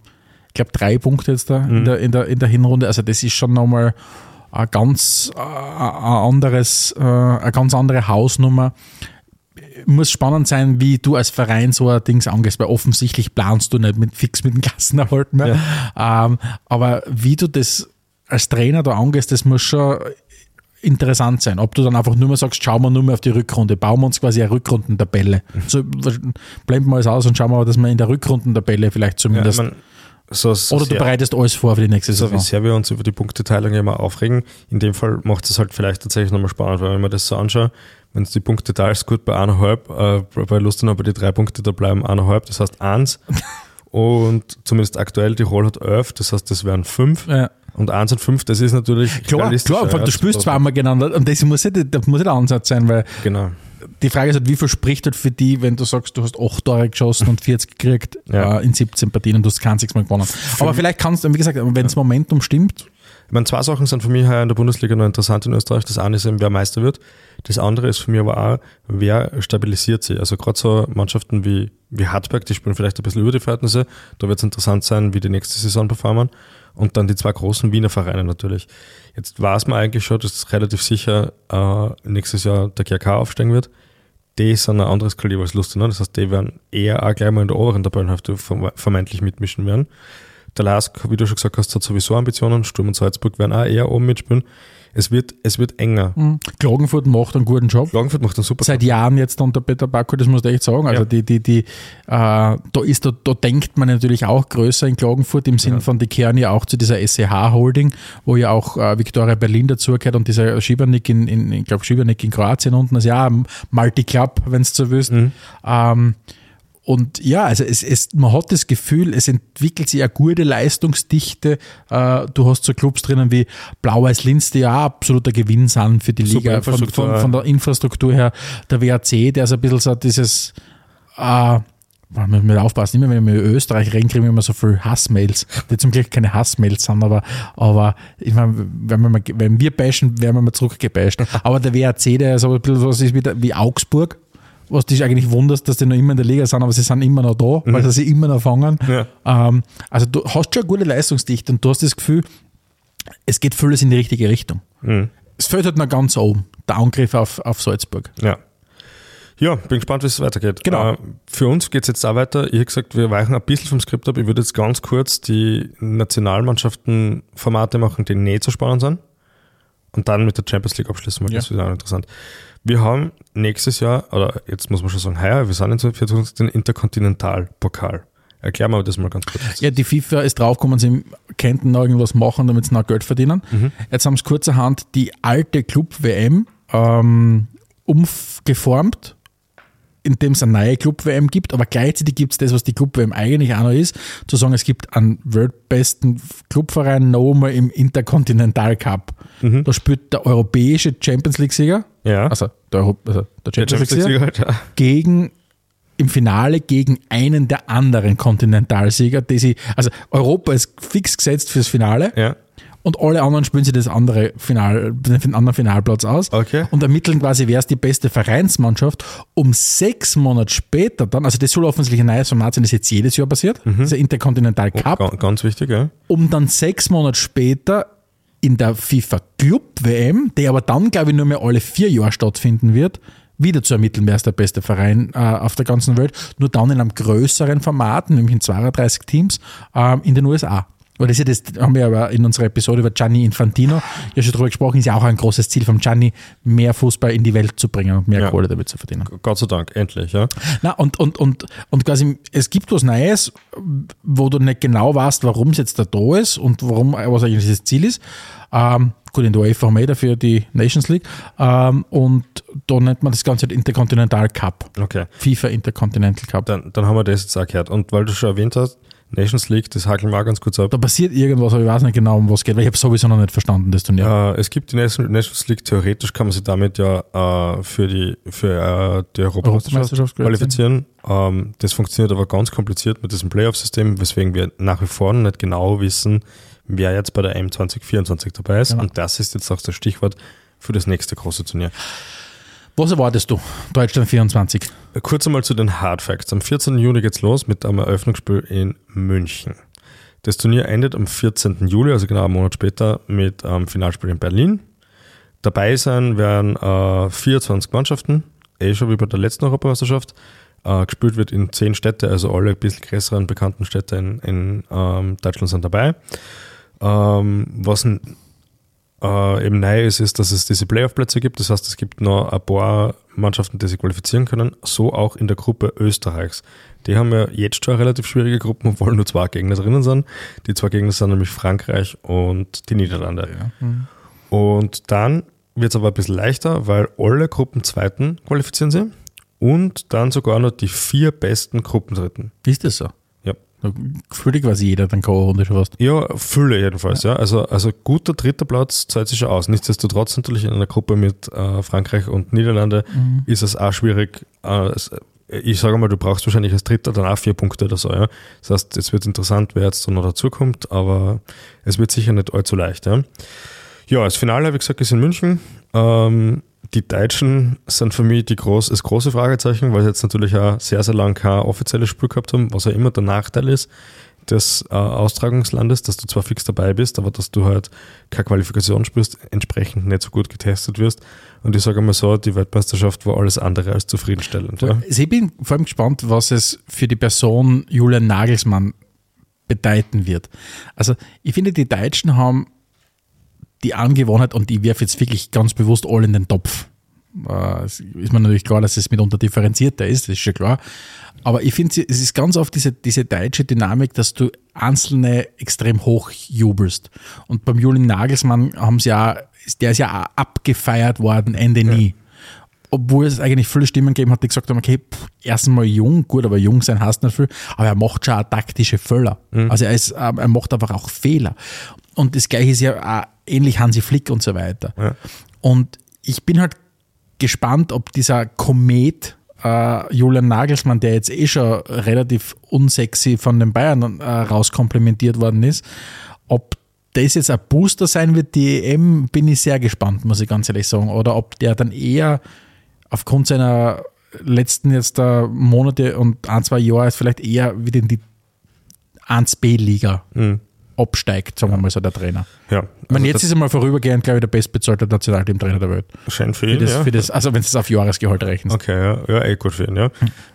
S3: ich glaube, drei Punkte jetzt da in, der, in, der, in der Hinrunde. Also das ist schon nochmal ein ganz äh, ein anderes, äh, eine ganz andere Hausnummer. Muss spannend sein, wie du als Verein so ein Dings angehst, weil offensichtlich planst du nicht mit, fix mit dem Klassenerhalt mehr. Ähm, aber wie du das als Trainer da angehst, das muss schon interessant sein. Ob du dann einfach nur mal sagst, schauen wir nur mal auf die Rückrunde, bauen wir uns quasi eine Rückrundentabelle. So, blenden wir alles aus und schauen wir, dass wir in der Rückrundentabelle vielleicht
S2: Ja, ich
S3: zumindest.
S2: mein, so, so
S3: oder du bereitest alles vor für die nächste
S2: so wie
S3: Saison.
S2: sehr wir uns über die Punkteteilung immer aufregen, in dem Fall macht es halt vielleicht tatsächlich nochmal spannend, weil wenn man das so anschaut, wenn du die Punkte teilst, gut bei eineinhalb, äh, bei Lustenau bei die drei Punkte, da bleiben eineinhalb, das heißt eins. und zumindest aktuell, Tirol hat elf, das heißt, das wären fünf.
S3: Ja.
S2: Und eins und fünf, das ist natürlich
S3: Klar, klar,
S2: ja,
S3: du spielst zweimal gegeneinander und das muss ja, das muss ja der Ansatz sein, weil
S2: Genau.
S3: die Frage ist halt, wie viel spricht halt für die, wenn du sagst, du hast 8 Tore geschossen und 40 gekriegt
S2: Ja.
S3: äh, in 17 Partien und du hast kein Mal gewonnen. Aber vielleicht kannst du, wie gesagt, wenn das Momentum stimmt,
S2: Ich meine, zwei Sachen sind für mich heuer in der Bundesliga noch interessant in Österreich. Das eine ist eben, wer Meister wird. Das andere ist für mich aber auch, wer stabilisiert sich. Also gerade so Mannschaften wie, wie Hartberg, die spielen vielleicht ein bisschen über die Verhältnisse. Da wird es interessant sein, wie die nächste Saison performen. Und dann die zwei großen Wiener Vereine natürlich. Jetzt weiß man eigentlich schon, dass relativ sicher äh, nächstes Jahr der GRK aufsteigen wird. Die sind ein anderes Kaliber als Lustenau. Das heißt, die werden eher auch gleich mal in der oberen Tabellenhälfte verm- vermeintlich mitmischen werden. Der Lask, wie du schon gesagt hast, hat sowieso Ambitionen. Sturm und Salzburg werden auch eher oben mitspielen. Es wird, es wird enger.
S3: Klagenfurt macht einen guten Job.
S2: Klagenfurt macht einen super
S3: Seit Jahren jetzt unter Peter Backo, das muss ich echt sagen. Also
S2: Ja.
S3: die, die, die, äh, da ist, da, da denkt man natürlich auch größer in Klagenfurt im Sinn von, die kehren ja auch zu dieser SEH Holding, wo ja auch äh, Viktoria Berlin dazugehört und dieser Schibernik in, in ich glaube Schibernik in Kroatien unten, also ja, Multiclub, wenn es so willst. Ähm, und ja, also es, es, man hat das Gefühl, es entwickelt sich eine gute Leistungsdichte. Äh, du hast so Clubs drinnen wie Blau-Weiß Linz, die ja absoluter Gewinn sind für die Liga. Von, von, von der Infrastruktur her. Der WAC, der ist ein bisschen so dieses, äh, man muss mal aufpassen, immer wenn wir über Österreich reden, kriegen wir immer so viel Hassmails, die zum Glück keine Hassmails sind, aber, aber ich meine, wenn wir, mal, wenn wir bashen, werden wir mal zurückgebasht. Aber der WAC, der ist aber ein bisschen was ist wie, der, wie Augsburg, was dich eigentlich wunderst, dass die noch immer in der Liga sind, aber sie sind immer noch da, weil sie sich immer noch fangen.
S2: Ja.
S3: Ähm, also du hast schon eine gute Leistungsdichte und du hast das Gefühl, es geht vieles in die richtige Richtung. Es fällt halt noch ganz oben, der Angriff auf, auf Salzburg.
S2: Ja. Ja, bin gespannt, wie es weitergeht.
S3: Genau.
S2: Äh, für uns geht es jetzt auch weiter. Ich habe gesagt, wir weichen ein bisschen vom Skript ab. Ich würde jetzt ganz kurz die Nationalmannschaften-Formate machen, die nicht so spannend sind. Und dann mit der Champions League abschließen, weil
S3: Ja.
S2: das ist auch interessant. Wir haben nächstes Jahr, oder jetzt muss man schon sagen, heuer, wir sind in 2024 den Interkontinentalpokal. Erklär mal das mal ganz kurz.
S3: Ja, die FIFA ist draufgekommen, sie könnten noch irgendwas machen, damit sie noch Geld verdienen. Jetzt haben sie kurzerhand die alte Club-WM ähm, umgeformt, indem es eine neue Club-WM gibt, aber gleichzeitig gibt es das, was die Club-WM eigentlich auch noch ist, zu sagen, es gibt einen weltbesten Clubverein nochmal im Interkontinental Cup. Da spielt der europäische Champions League-Sieger,
S2: Ja.
S3: also der, Euro- also der Champions
S2: Champions
S3: League-Sieger,
S2: League ja.
S3: gegen im Finale gegen einen der anderen Kontinentalsieger, die sie, also Europa ist fix gesetzt fürs Finale
S2: Ja.
S3: Und alle anderen spielen sich das andere Final, den anderen Finalplatz aus
S2: Okay.
S3: und ermitteln quasi, wer ist die beste Vereinsmannschaft. Um sechs Monate später dann, also das soll offensichtlich ein neues Format sein, das jetzt jedes Jahr passiert, dieser Intercontinental Cup,
S2: Ga- Ganz wichtig, ja.
S3: um dann sechs Monate später in der FIFA Club WM, die aber dann, glaube ich, nur mehr alle vier Jahre stattfinden wird, wieder zu ermitteln, wer ist der beste Verein äh, auf der ganzen Welt, nur dann in einem größeren Format, nämlich in 32 Teams ähm, in den USA. Weil das ist ja das, haben wir aber in unserer Episode über Gianni Infantino ja schon drüber gesprochen, ist ja auch ein großes Ziel von Gianni, mehr Fußball in die Welt zu bringen und mehr
S2: Ja.
S3: Kohle damit zu verdienen.
S2: Gott sei Dank, endlich, ja.
S3: Na, und, und, und, und quasi, es gibt was Neues, wo du nicht genau weißt, warum es jetzt da da ist und warum, was eigentlich das Ziel ist. Ähm, gut, in der UEFA haben wir eh dafür die Nations League. Ähm, und da nennt man das Ganze halt Intercontinental Cup.
S2: Okay.
S3: FIFA Intercontinental Cup.
S2: Dann, dann haben wir das jetzt auch gehört. Und weil du schon erwähnt hast, Nations League, das hakeln wir auch ganz kurz ab.
S3: Da passiert irgendwas, aber ich weiß nicht genau, um was geht, weil ich habe sowieso noch nicht verstanden, das Turnier.
S2: Äh, es gibt die Nation- Nations League, theoretisch kann man sich damit ja äh, für die, für, äh, die Europameisterschaft qualifizieren. Ähm, das funktioniert aber ganz kompliziert mit diesem Playoff-System, weswegen wir nach wie vor nicht genau wissen, wer jetzt bei der M 2024 dabei ist.
S3: Genau.
S2: Und das ist jetzt auch das Stichwort für das nächste große Turnier.
S3: Was erwartest du? Deutschland 24.
S2: Kurz einmal zu den Hard Facts. Am 14. Juni geht's los mit einem Eröffnungsspiel in München. Das Turnier endet am 14. Juli, also genau einen Monat später, mit einem Finalspiel in Berlin. Dabei sein werden äh, 24 Mannschaften, eh schon wie bei der letzten Europameisterschaft. Äh, gespielt wird in 10 Städte, also alle ein bisschen größeren bekannten Städte in, in ähm, Deutschland sind dabei. Ähm, was äh, eben neu ist, ist, dass es diese Playoff-Plätze gibt. Das heißt, es gibt noch ein paar Mannschaften, die sich qualifizieren können. So auch in der Gruppe Österreichs. Die haben ja jetzt schon eine relativ schwierige Gruppen, obwohl nur zwei Gegner drinnen sind. Die zwei Gegner sind nämlich Frankreich und die Niederlande. Und dann wird es aber ein bisschen leichter, weil alle Gruppenzweiten qualifizieren sie und dann sogar noch die vier besten Gruppendritten.
S3: Ist das so?
S2: Ja.
S3: Gefühlt quasi jeder dann K.O.-Runde schon fast.
S2: Ja, Fülle jedenfalls, ja. Also, also guter dritter Platz zahlt sich schon aus. Nichtsdestotrotz natürlich in einer Gruppe mit äh, Frankreich und Niederlande ist es auch schwierig. Äh, es, ich sage mal, du brauchst wahrscheinlich als Dritter dann auch vier Punkte oder so, ja. Das heißt, es wird interessant, wer jetzt noch dazukommt, aber es wird sicher nicht allzu leicht, ja. Ja, das Finale, wie gesagt, ist in München. Ähm, die Deutschen sind für mich die groß, das große Fragezeichen, weil sie jetzt natürlich auch sehr, sehr lange kein offizielles Spiel gehabt haben, was ja immer der Nachteil ist des äh, Austragungslandes, dass du zwar fix dabei bist, aber dass du halt keine Qualifikation spielst, entsprechend nicht so gut getestet wirst. Und ich sage mal so, die Weltmeisterschaft war alles andere als zufriedenstellend. Ja.
S3: Also ich bin vor allem gespannt, was es für die Person Julian Nagelsmann bedeuten wird. Also ich finde, die Deutschen haben die Angewohnheit, und ich werfe jetzt wirklich ganz bewusst alle in den Topf. Äh, ist mir natürlich klar, dass es mitunter differenzierter ist, das ist schon klar. Aber ich finde, es ist ganz oft diese, diese deutsche Dynamik, dass du Einzelne extrem hoch jubelst. Und beim Julian Nagelsmann haben sie ja, der ist ja auch abgefeiert worden, Ende nie. Obwohl es eigentlich viele Stimmen gegeben hat, die gesagt haben, okay, pff, erstens mal jung, gut, aber jung sein heißt nicht viel, aber er macht schon auch taktische Fehler. Also er, ist, ähm, er macht einfach auch Fehler. Und das gleiche ist ja auch ähnlich Hansi Flick und so weiter.
S2: Ja.
S3: Und ich bin halt gespannt, ob dieser Komet äh, Julian Nagelsmann, der jetzt eh schon relativ unsexy von den Bayern äh, rauskomplimentiert worden ist, ob das jetzt ein Booster sein wird, die EM, bin ich sehr gespannt, muss ich ganz ehrlich sagen. Oder ob der dann eher aufgrund seiner letzten jetzt äh, Monate und ein, zwei Jahre vielleicht eher wieder in die 1B-Liga absteigt, sagen wir mal so, der Trainer.
S2: ja.
S3: Ich meine,
S2: Also
S3: jetzt ist er mal vorübergehend, glaube ich, der bestbezahlte Nationalteamtrainer der Welt.
S2: scheint für
S3: Für
S2: ihn,
S3: das,
S2: ja.
S3: für das, also wenn du es auf Jahresgehalt rechnest.
S2: Okay, ja, ja, eh gut für ihn, ja.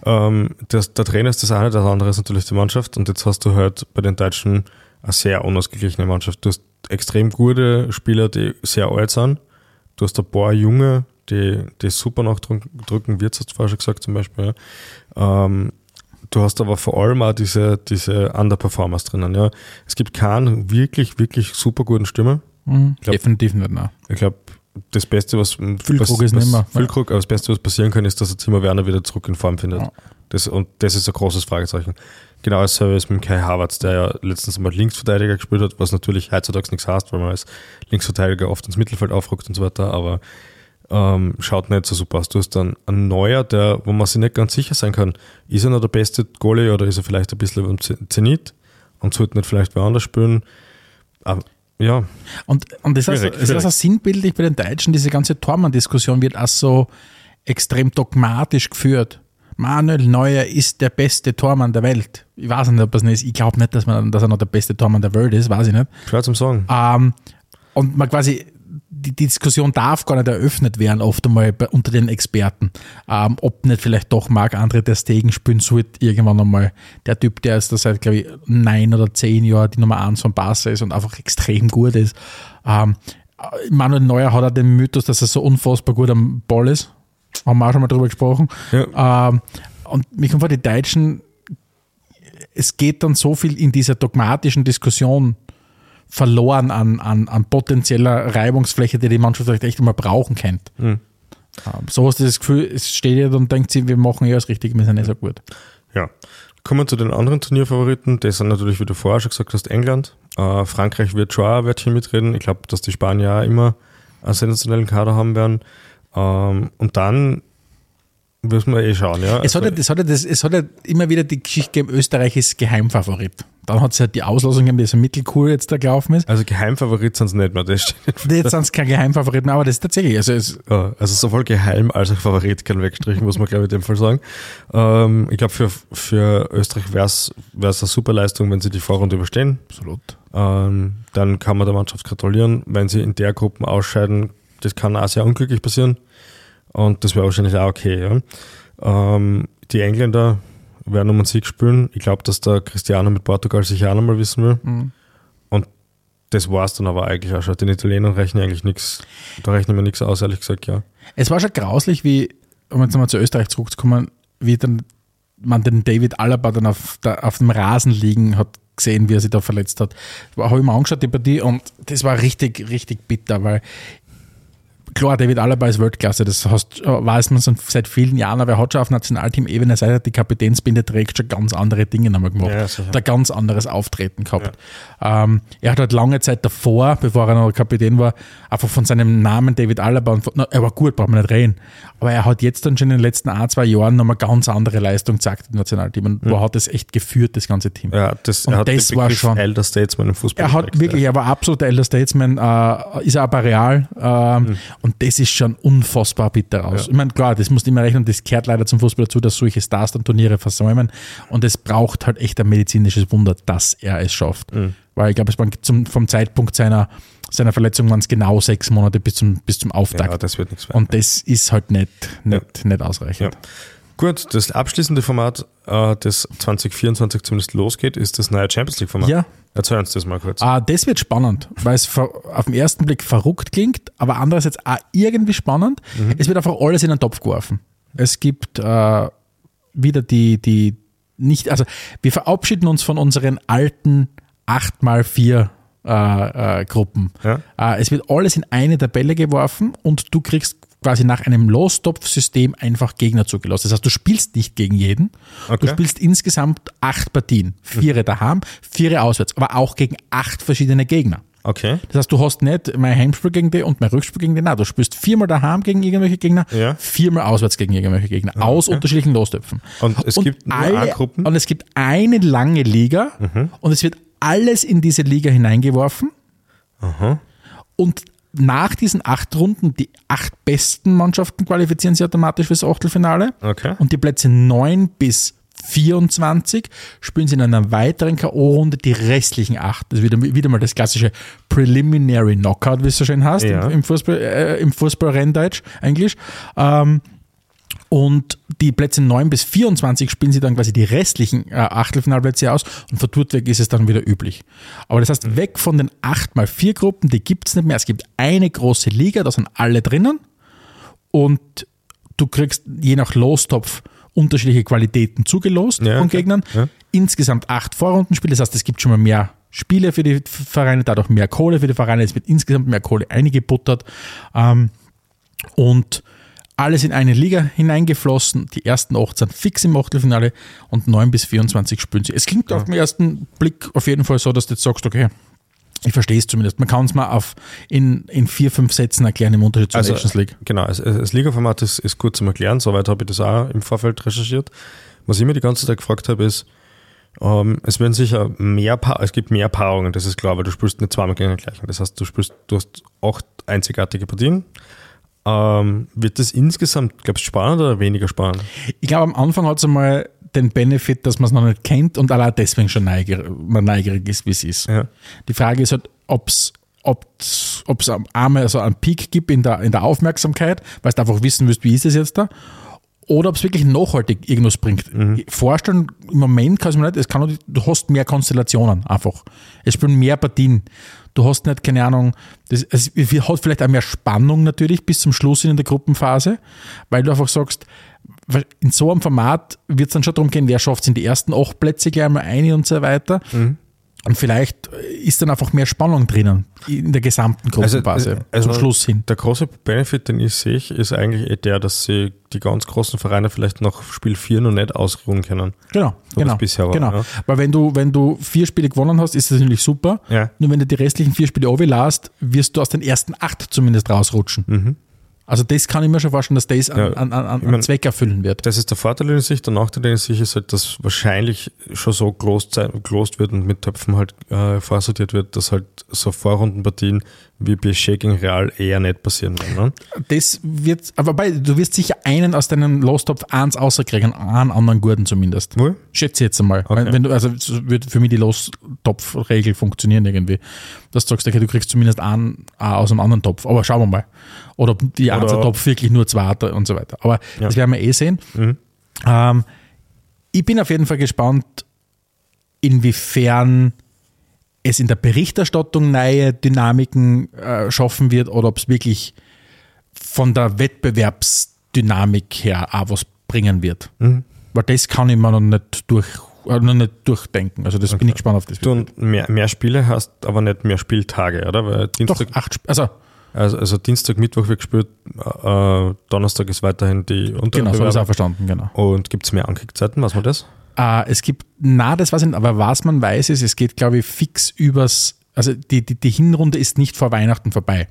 S2: Ähm, das, der Trainer ist das eine, das andere ist natürlich die Mannschaft und jetzt hast du halt bei den Deutschen eine sehr unausgeglichene Mannschaft. Du hast extrem gute Spieler, die sehr alt sind. Du hast ein paar Junge, die, die super nachdrücken, hast du vorher schon gesagt zum Beispiel. Ja. Ähm, du hast aber vor allem auch diese, diese Underperformers drinnen. Ja. Es gibt keinen wirklich, wirklich super guten Stürmer.
S3: Mhm.
S2: glaub-
S3: Definitiv nicht, nein.
S2: Ich glaube, das Beste, was,
S3: Füllkrug
S2: was,
S3: ist
S2: was
S3: nicht mehr.
S2: Füllkrug, aber das Beste, was passieren kann, ist, dass der Zimmer Werner wieder zurück in Form findet.
S3: Ja.
S2: Das, und das ist ein großes Fragezeichen. Genau dasselbe ist mit dem Kai Havertz, der ja letztens mal Linksverteidiger gespielt hat, was natürlich heutzutage nichts heißt, weil man als Linksverteidiger oft ins Mittelfeld aufrückt und so weiter, aber ähm, schaut nicht so super aus. Du hast dann einen Neuer, der, wo man sich nicht ganz sicher sein kann, ist er noch der beste Goalie oder ist er vielleicht ein bisschen über dem Zenit und sollte nicht vielleicht woanders spielen. Aber, ja,
S3: Und, und das,
S2: Schwierig,
S3: ist also sinnbildlich bei den Deutschen, diese ganze Tormann-Diskussion wird auch so extrem dogmatisch geführt. Manuel Neuer ist der beste Tormann der Welt. Ich weiß nicht, ob das nicht ist. Ich glaube nicht, dass, man, dass er noch der beste Tormann der Welt ist, weiß ich nicht.
S2: schwer zum Sagen.
S3: Ähm, und man quasi, die, Diskussion darf gar nicht eröffnet werden, oft einmal bei, unter den Experten, ähm, ob nicht vielleicht doch Marc André der Stegen spielen sollte, irgendwann einmal. Der Typ, der ist da seit, glaube ich, neun oder zehn Jahren die Nummer eins von Barca ist und einfach extrem gut ist. Ähm, Manuel Neuer hat auch den Mythos, dass er so unfassbar gut am Ball ist. Haben wir auch schon mal drüber gesprochen.
S2: Ja.
S3: Ähm, und mich kommt vor, die Deutschen, es geht dann so viel in dieser dogmatischen Diskussion verloren an, an, an potenzieller Reibungsfläche, die die Mannschaft vielleicht echt mal brauchen könnte. Ähm, so hast du das Gefühl, es steht ja und denkt sie, wir machen ja das Richtige, wir sind nicht so gut.
S2: Ja. Kommen wir zu den anderen Turnierfavoriten. Das sind natürlich, wie du vorher schon gesagt hast, England. Äh, Frankreich wird schon ein Wörtchen mitreden. Ich glaube, dass die Spanier auch immer einen sensationellen Kader haben werden. Ähm, und dann müssen wir eh schauen. Ja?
S3: Es hat, ja, das hat, ja, das, es hat ja immer wieder die Geschichte gegeben, Österreich ist Geheimfavorit. Dann hat es halt die Auslosung gegeben, die so mittelcool jetzt da gelaufen ist.
S2: also Geheimfavorit sind es nicht mehr. Das steht
S3: Jetzt sind es kein Geheimfavorit mehr, aber das ist tatsächlich, also es,
S2: Ja, also sowohl Geheim als auch Favorit kann wegstrichen, muss man glaube ich in dem Fall sagen. Ähm, ich glaube, für, für Österreich wäre es eine super Leistung, wenn sie die Vorrunde überstehen.
S3: absolut.
S2: Ähm, dann kann man der Mannschaft gratulieren. Wenn sie in der Gruppe ausscheiden, das kann auch sehr unglücklich passieren. Und das wäre wahrscheinlich auch okay. Ja. Ähm, die Engländer werden um einen Sieg spielen. Ich glaube, dass der Cristiano mit Portugal sich auch nochmal wissen will. Und das war es dann aber eigentlich auch schon. Den Italienern rechnen eigentlich nichts, da rechnen wir nichts aus, ehrlich gesagt, ja.
S3: Es war schon grauslich, wie, um jetzt nochmal zu Österreich zurückzukommen, wie dann man den David Alaba dann auf, der, auf dem Rasen liegen hat gesehen, wie er sich da verletzt hat. Habe ich mir angeschaut, die Partie, und das war richtig, richtig bitter, weil klar, David Alaba ist Weltklasse, das hast, weiß man schon seit vielen Jahren, aber er hat schon auf Nationalteam-Ebene, seit er die Kapitänsbinde trägt, schon ganz andere Dinge nochmal gemacht. Ja, hat ein ganz anderes Auftreten gehabt. Ja. Ähm, er hat halt lange Zeit davor, bevor er noch Kapitän war, einfach von seinem Namen David Alaba, und, na, er war gut, braucht man nicht reden, aber er hat jetzt dann schon in den letzten ein, zwei Jahren nochmal ganz andere Leistung gezeigt im Nationalteam und mhm. hat es echt geführt, das ganze Team.
S2: Ja, das, und er hat das war schon Elder Statesman im Fußball.
S3: Er hat wirklich, ja. er war absoluter Elder Statesman, äh, ist er aber real ähm, mhm. Und das ist schon unfassbar bitter aus. Ja. Ich meine, klar, das muss immer rechnen, das kehrt leider zum Fußball dazu, dass solche Stars dann Turniere versäumen und es braucht halt echt ein medizinisches Wunder, dass er es schafft. Mhm. Weil ich glaube, es war zum, vom Zeitpunkt seiner seiner Verletzung waren es genau sechs Monate bis zum, bis zum Auftakt. Ja,
S2: das wird nichts
S3: werden. Und das ist halt nicht, nicht, ja. nicht ausreichend. Ja.
S2: Gut, das abschließende Format, äh, das 2024 zumindest losgeht, ist das neue Champions League-Format.
S3: Ja.
S2: Erzähl uns das mal kurz.
S3: Ah, das wird spannend, weil es auf den ersten Blick verrückt klingt, aber andererseits auch irgendwie spannend. Mhm. Es wird einfach alles in einen Topf geworfen. Es gibt äh, wieder die, die nicht, also wir verabschieden uns von unseren alten 8x4 äh, äh, Gruppen. Ja. Äh, es wird alles in eine Tabelle geworfen und du kriegst quasi nach einem Lostopf-System einfach Gegner zugelassen. Das heißt, du spielst nicht gegen jeden. Okay. Du spielst insgesamt acht Partien. Vier mhm. daheim, vier auswärts, aber auch gegen acht verschiedene Gegner.
S2: Okay.
S3: Das heißt, du hast nicht mein Heimspiel gegen den und mein Rückspiel gegen den. Nein, du spielst viermal daheim gegen irgendwelche Gegner, ja. viermal auswärts gegen irgendwelche Gegner, okay. aus unterschiedlichen Lostöpfen.
S2: Und es und gibt alle,
S3: Gruppen? Und es gibt eine lange Liga mhm. und es wird alles in diese Liga hineingeworfen.
S2: Aha.
S3: Und nach diesen acht Runden, die acht besten Mannschaften qualifizieren sich automatisch fürs Achtelfinale.
S2: Okay.
S3: Und die Plätze 9 bis 24 spielen sie in einer weiteren K.O.-Runde die restlichen acht. Das ist wieder, wieder mal das klassische Preliminary Knockout, wie es so schön heißt, ja. im, Fußball, äh, im Fußball-Renndeutsch, Englisch. Ähm, und die Plätze 9 bis 24 spielen sie dann quasi die restlichen äh, Achtelfinalplätze aus und von dort weg ist es dann wieder üblich. Aber das heißt, weg von den 8 mal 4 Gruppen, die gibt es nicht mehr. Es gibt eine große Liga, da sind alle drinnen und du kriegst je nach Lostopf unterschiedliche Qualitäten zugelost ja, von. Gegnern. Ja. Insgesamt acht Vorrundenspiele, das heißt, es gibt schon mal mehr Spiele für die Vereine, dadurch mehr Kohle für die Vereine, es wird insgesamt mehr Kohle eingebuttert. Ähm, und alles in eine Liga hineingeflossen. Die ersten 18 fix im Achtelfinale und 9 bis 24 spielen sie. Es klingt ja. auf den ersten Blick auf jeden Fall so, dass du jetzt sagst, okay, ich verstehe es zumindest. Man kann es mal auf in, in vier, fünf Sätzen erklären im Unterschied zur also, Nations League.
S2: Genau, das, das Liga-Format ist, ist gut zum Erklären. Soweit habe ich das auch im Vorfeld recherchiert. Was ich mir die ganze Zeit gefragt habe, ist, ähm, es werden sicher mehr pa es gibt mehr Paarungen, das ist klar, weil du spielst nicht zweimal gegen den gleichen. Das heißt, du spielst, du hast acht einzigartige Partien ähm, wird das insgesamt, glaubst du, spannend oder weniger spannend?
S3: Ich glaube, am Anfang hat es einmal den Benefit, dass man es noch nicht kennt und allein deswegen schon neugierig, man neugierig ist, wie es ist.
S2: Ja.
S3: Die Frage ist halt, ob es ob es einmal so einen Peak gibt in der, in der Aufmerksamkeit, weil du einfach wissen willst, wie ist es jetzt da, oder ob es wirklich nachhaltig irgendwas bringt. Mhm. Vorstellen, im Moment kann es mir nicht, es kann, du hast mehr Konstellationen einfach. Es spielen mehr Partien. Du hast nicht, keine Ahnung, das, es hat vielleicht auch mehr Spannung natürlich bis zum Schluss in der Gruppenphase, weil du einfach sagst, in so einem Format wird es dann schon darum gehen, wer schafft es in die ersten acht Plätze gleich mal ein und so weiter. Mhm. Und vielleicht ist dann einfach mehr Spannung drinnen in der gesamten Gruppenphase also, also zum Schluss hin.
S2: Der große Benefit, den ich sehe, ist eigentlich eh der, dass sie die ganz großen Vereine vielleicht noch Spiel 4 noch nicht ausruhen können.
S3: Genau, so genau.
S2: Bisher war,
S3: genau. Ja. Weil wenn du, wenn du vier Spiele gewonnen hast, ist das natürlich super.
S2: Ja.
S3: Nur wenn du die restlichen vier Spiele overlast, wirst du aus den ersten acht zumindest rausrutschen.
S2: Mhm.
S3: Also das kann ich mir schon vorstellen, dass das ja, an, an, an, mein, Zweck erfüllen wird.
S2: Das ist der Vorteil in sich. Der Nachteil in sich ist halt, dass wahrscheinlich schon so closed, wird und mit Töpfen halt äh, vorsortiert wird, dass halt so Vorrundenpartien wie PSG gegen Real eher nicht passieren werden. Ne?
S3: Das wird, aber bei, du wirst sicher einen aus deinem Lostopf eins außerkriegen, einen anderen guten zumindest.
S2: Wohl?
S3: Schätze jetzt einmal. Okay. Wenn du, also wird für mich die Lostopf-Regel funktionieren irgendwie. Dass du sagst, okay, du kriegst zumindest einen aus einem anderen Topf. Aber schauen wir mal. Oder ob die Topf wirklich nur zwei und so weiter. Aber ja. das werden wir eh sehen.
S2: Mhm.
S3: Ähm, ich bin auf jeden Fall gespannt, inwiefern es in der Berichterstattung neue Dynamiken äh, schaffen wird oder ob es wirklich von der Wettbewerbsdynamik her auch was bringen wird.
S2: Mhm.
S3: Weil das kann ich mir noch nicht durch äh, noch nicht durchdenken. Also das bin ich gespannt auf das.
S2: Du, mehr, mehr Spiele hast aber nicht mehr Spieltage, oder? Weil
S3: Doch,
S2: Dienstag,
S3: acht Sp also
S2: also, also Dienstag, Mittwoch wird gespielt, äh, Donnerstag ist weiterhin die
S3: genau, so habe ich es auch verstanden, genau.
S2: Und gibt es mehr Ankickzeiten, was man das?
S3: Äh, es gibt, na, das weiß ich nicht, aber was man weiß ist, es geht, glaube ich, fix übers, also die, die, die Hinrunde ist nicht vor Weihnachten vorbei.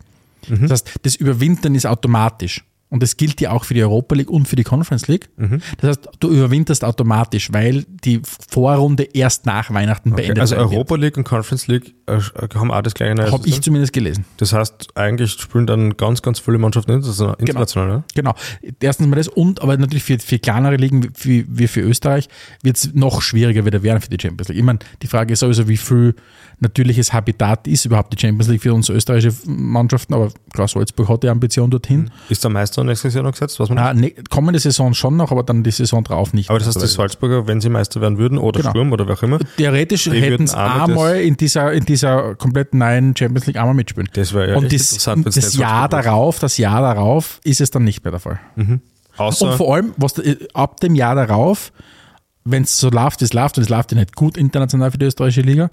S3: Das heißt, das Überwintern ist automatisch. Und das gilt ja auch für die Europa League und für die Conference League. Das heißt, du überwinterst automatisch, weil die Vorrunde erst nach Weihnachten beendet
S2: also
S3: sein
S2: Europa League und Conference League äh, haben auch das gleiche
S3: wird. Habe ich zumindest gelesen.
S2: Das heißt, eigentlich spielen dann ganz, ganz viele Mannschaften international, international ne?
S3: Genau. Erstens mal das und, aber natürlich für, für kleinere Ligen wie, wie für Österreich wird es noch schwieriger wieder werden für die Champions League. Ich meine, die Frage ist sowieso, wie viel natürliches Habitat ist überhaupt die Champions League für uns österreichische Mannschaften, aber klar, Salzburg hat die Ambition dorthin.
S2: Ist der Meister nächstes Jahr noch gesetzt? Was man
S3: Ah, ne, kommende Saison schon noch, aber dann die Saison drauf nicht.
S2: Aber das heißt, die Salzburger, wenn sie Meister werden würden, oder
S3: Genau.
S2: Sturm oder wer auch immer,
S3: Theoretisch hätten
S2: mit
S3: einmal in dieser, in dieser komplett neuen Champions League einmal mitspielen.
S2: das wäre ja
S3: und das,
S2: interessant,
S3: das
S2: nicht
S3: Jahr darauf, das Jahr darauf ist es dann nicht mehr der Fall.
S2: Außer,
S3: Und vor allem, was ab dem Jahr darauf, wenn es so läuft, es läuft, und es läuft ja nicht gut international für die österreichische Liga,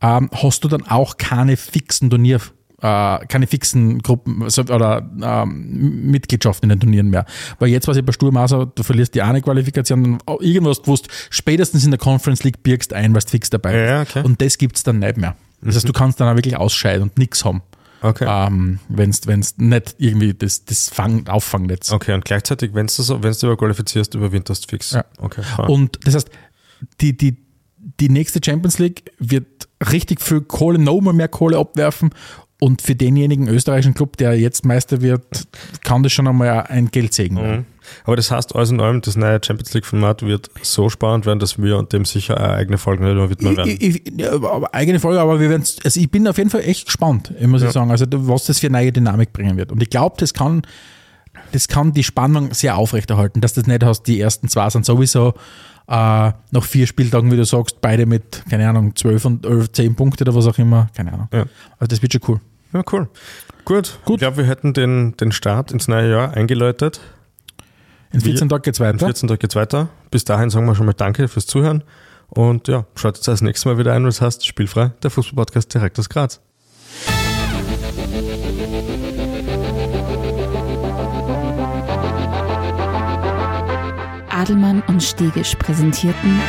S3: ähm, hast du dann auch keine fixen Turnier, äh, keine fixen Gruppen also, oder ähm, Mitgliedschaften in den Turnieren mehr. Weil jetzt, was ich bei Sturm auch so, du verlierst die eine Qualifikation, und irgendwas gewusst, spätestens in der Conference League birgst ein, was fix dabei
S2: Ja, ja,
S3: ist.
S2: okay.
S3: Und das gibt es dann nicht mehr. Das heißt, du kannst dann auch wirklich ausscheiden und nichts haben.
S2: Okay.
S3: Ähm, wenn es nicht irgendwie das, das Fang, Auffangnetz
S2: okay, und gleichzeitig, wenn du so, wenn du überqualifizierst, überwinterst fix.
S3: Ja.
S2: Okay. fein.
S3: Und das heißt, die, die, die nächste Champions League wird richtig viel Kohle, nochmal mehr Kohle abwerfen. Und für denjenigen österreichischen Club, der jetzt Meister wird, kann das schon einmal ein Geldsegen werden.
S2: Aber das heißt, alles in allem, das neue Champions League-Format wird so spannend werden, dass wir dem sicher eine eigene Folge nicht mehr widmen werden.
S3: Ich, ich, ja, eigene Folge, aber wir werden also ich bin auf jeden Fall echt gespannt, muss ich sagen, also was das für eine neue Dynamik bringen wird. Und ich glaube, das kann, das kann die Spannung sehr aufrechterhalten, dass das nicht hast, die ersten zwei sind sowieso äh, nach vier Spieltagen, wie du sagst, beide mit, keine Ahnung, 12 und 11, 10 Punkte oder was auch immer, keine Ahnung.
S2: Ja.
S3: Also das wird schon cool.
S2: Ja, cool. Gut.
S3: Gut.
S2: Ich glaube, wir hätten den, den Start ins neue Jahr eingeläutet.
S3: In 14 Tagen geht's
S2: Am
S3: weiter.
S2: 14. Tag geht's weiter. Bis dahin sagen wir schon mal Danke fürs Zuhören. Und ja, schaltet das nächste Mal wieder ein, was heißt Spielfrei, der Fußballpodcast direkt aus Graz.
S1: Adelmann und Stegisch präsentierten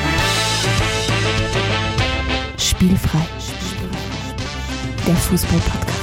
S1: Spielfrei. Der Fußball-Podcast.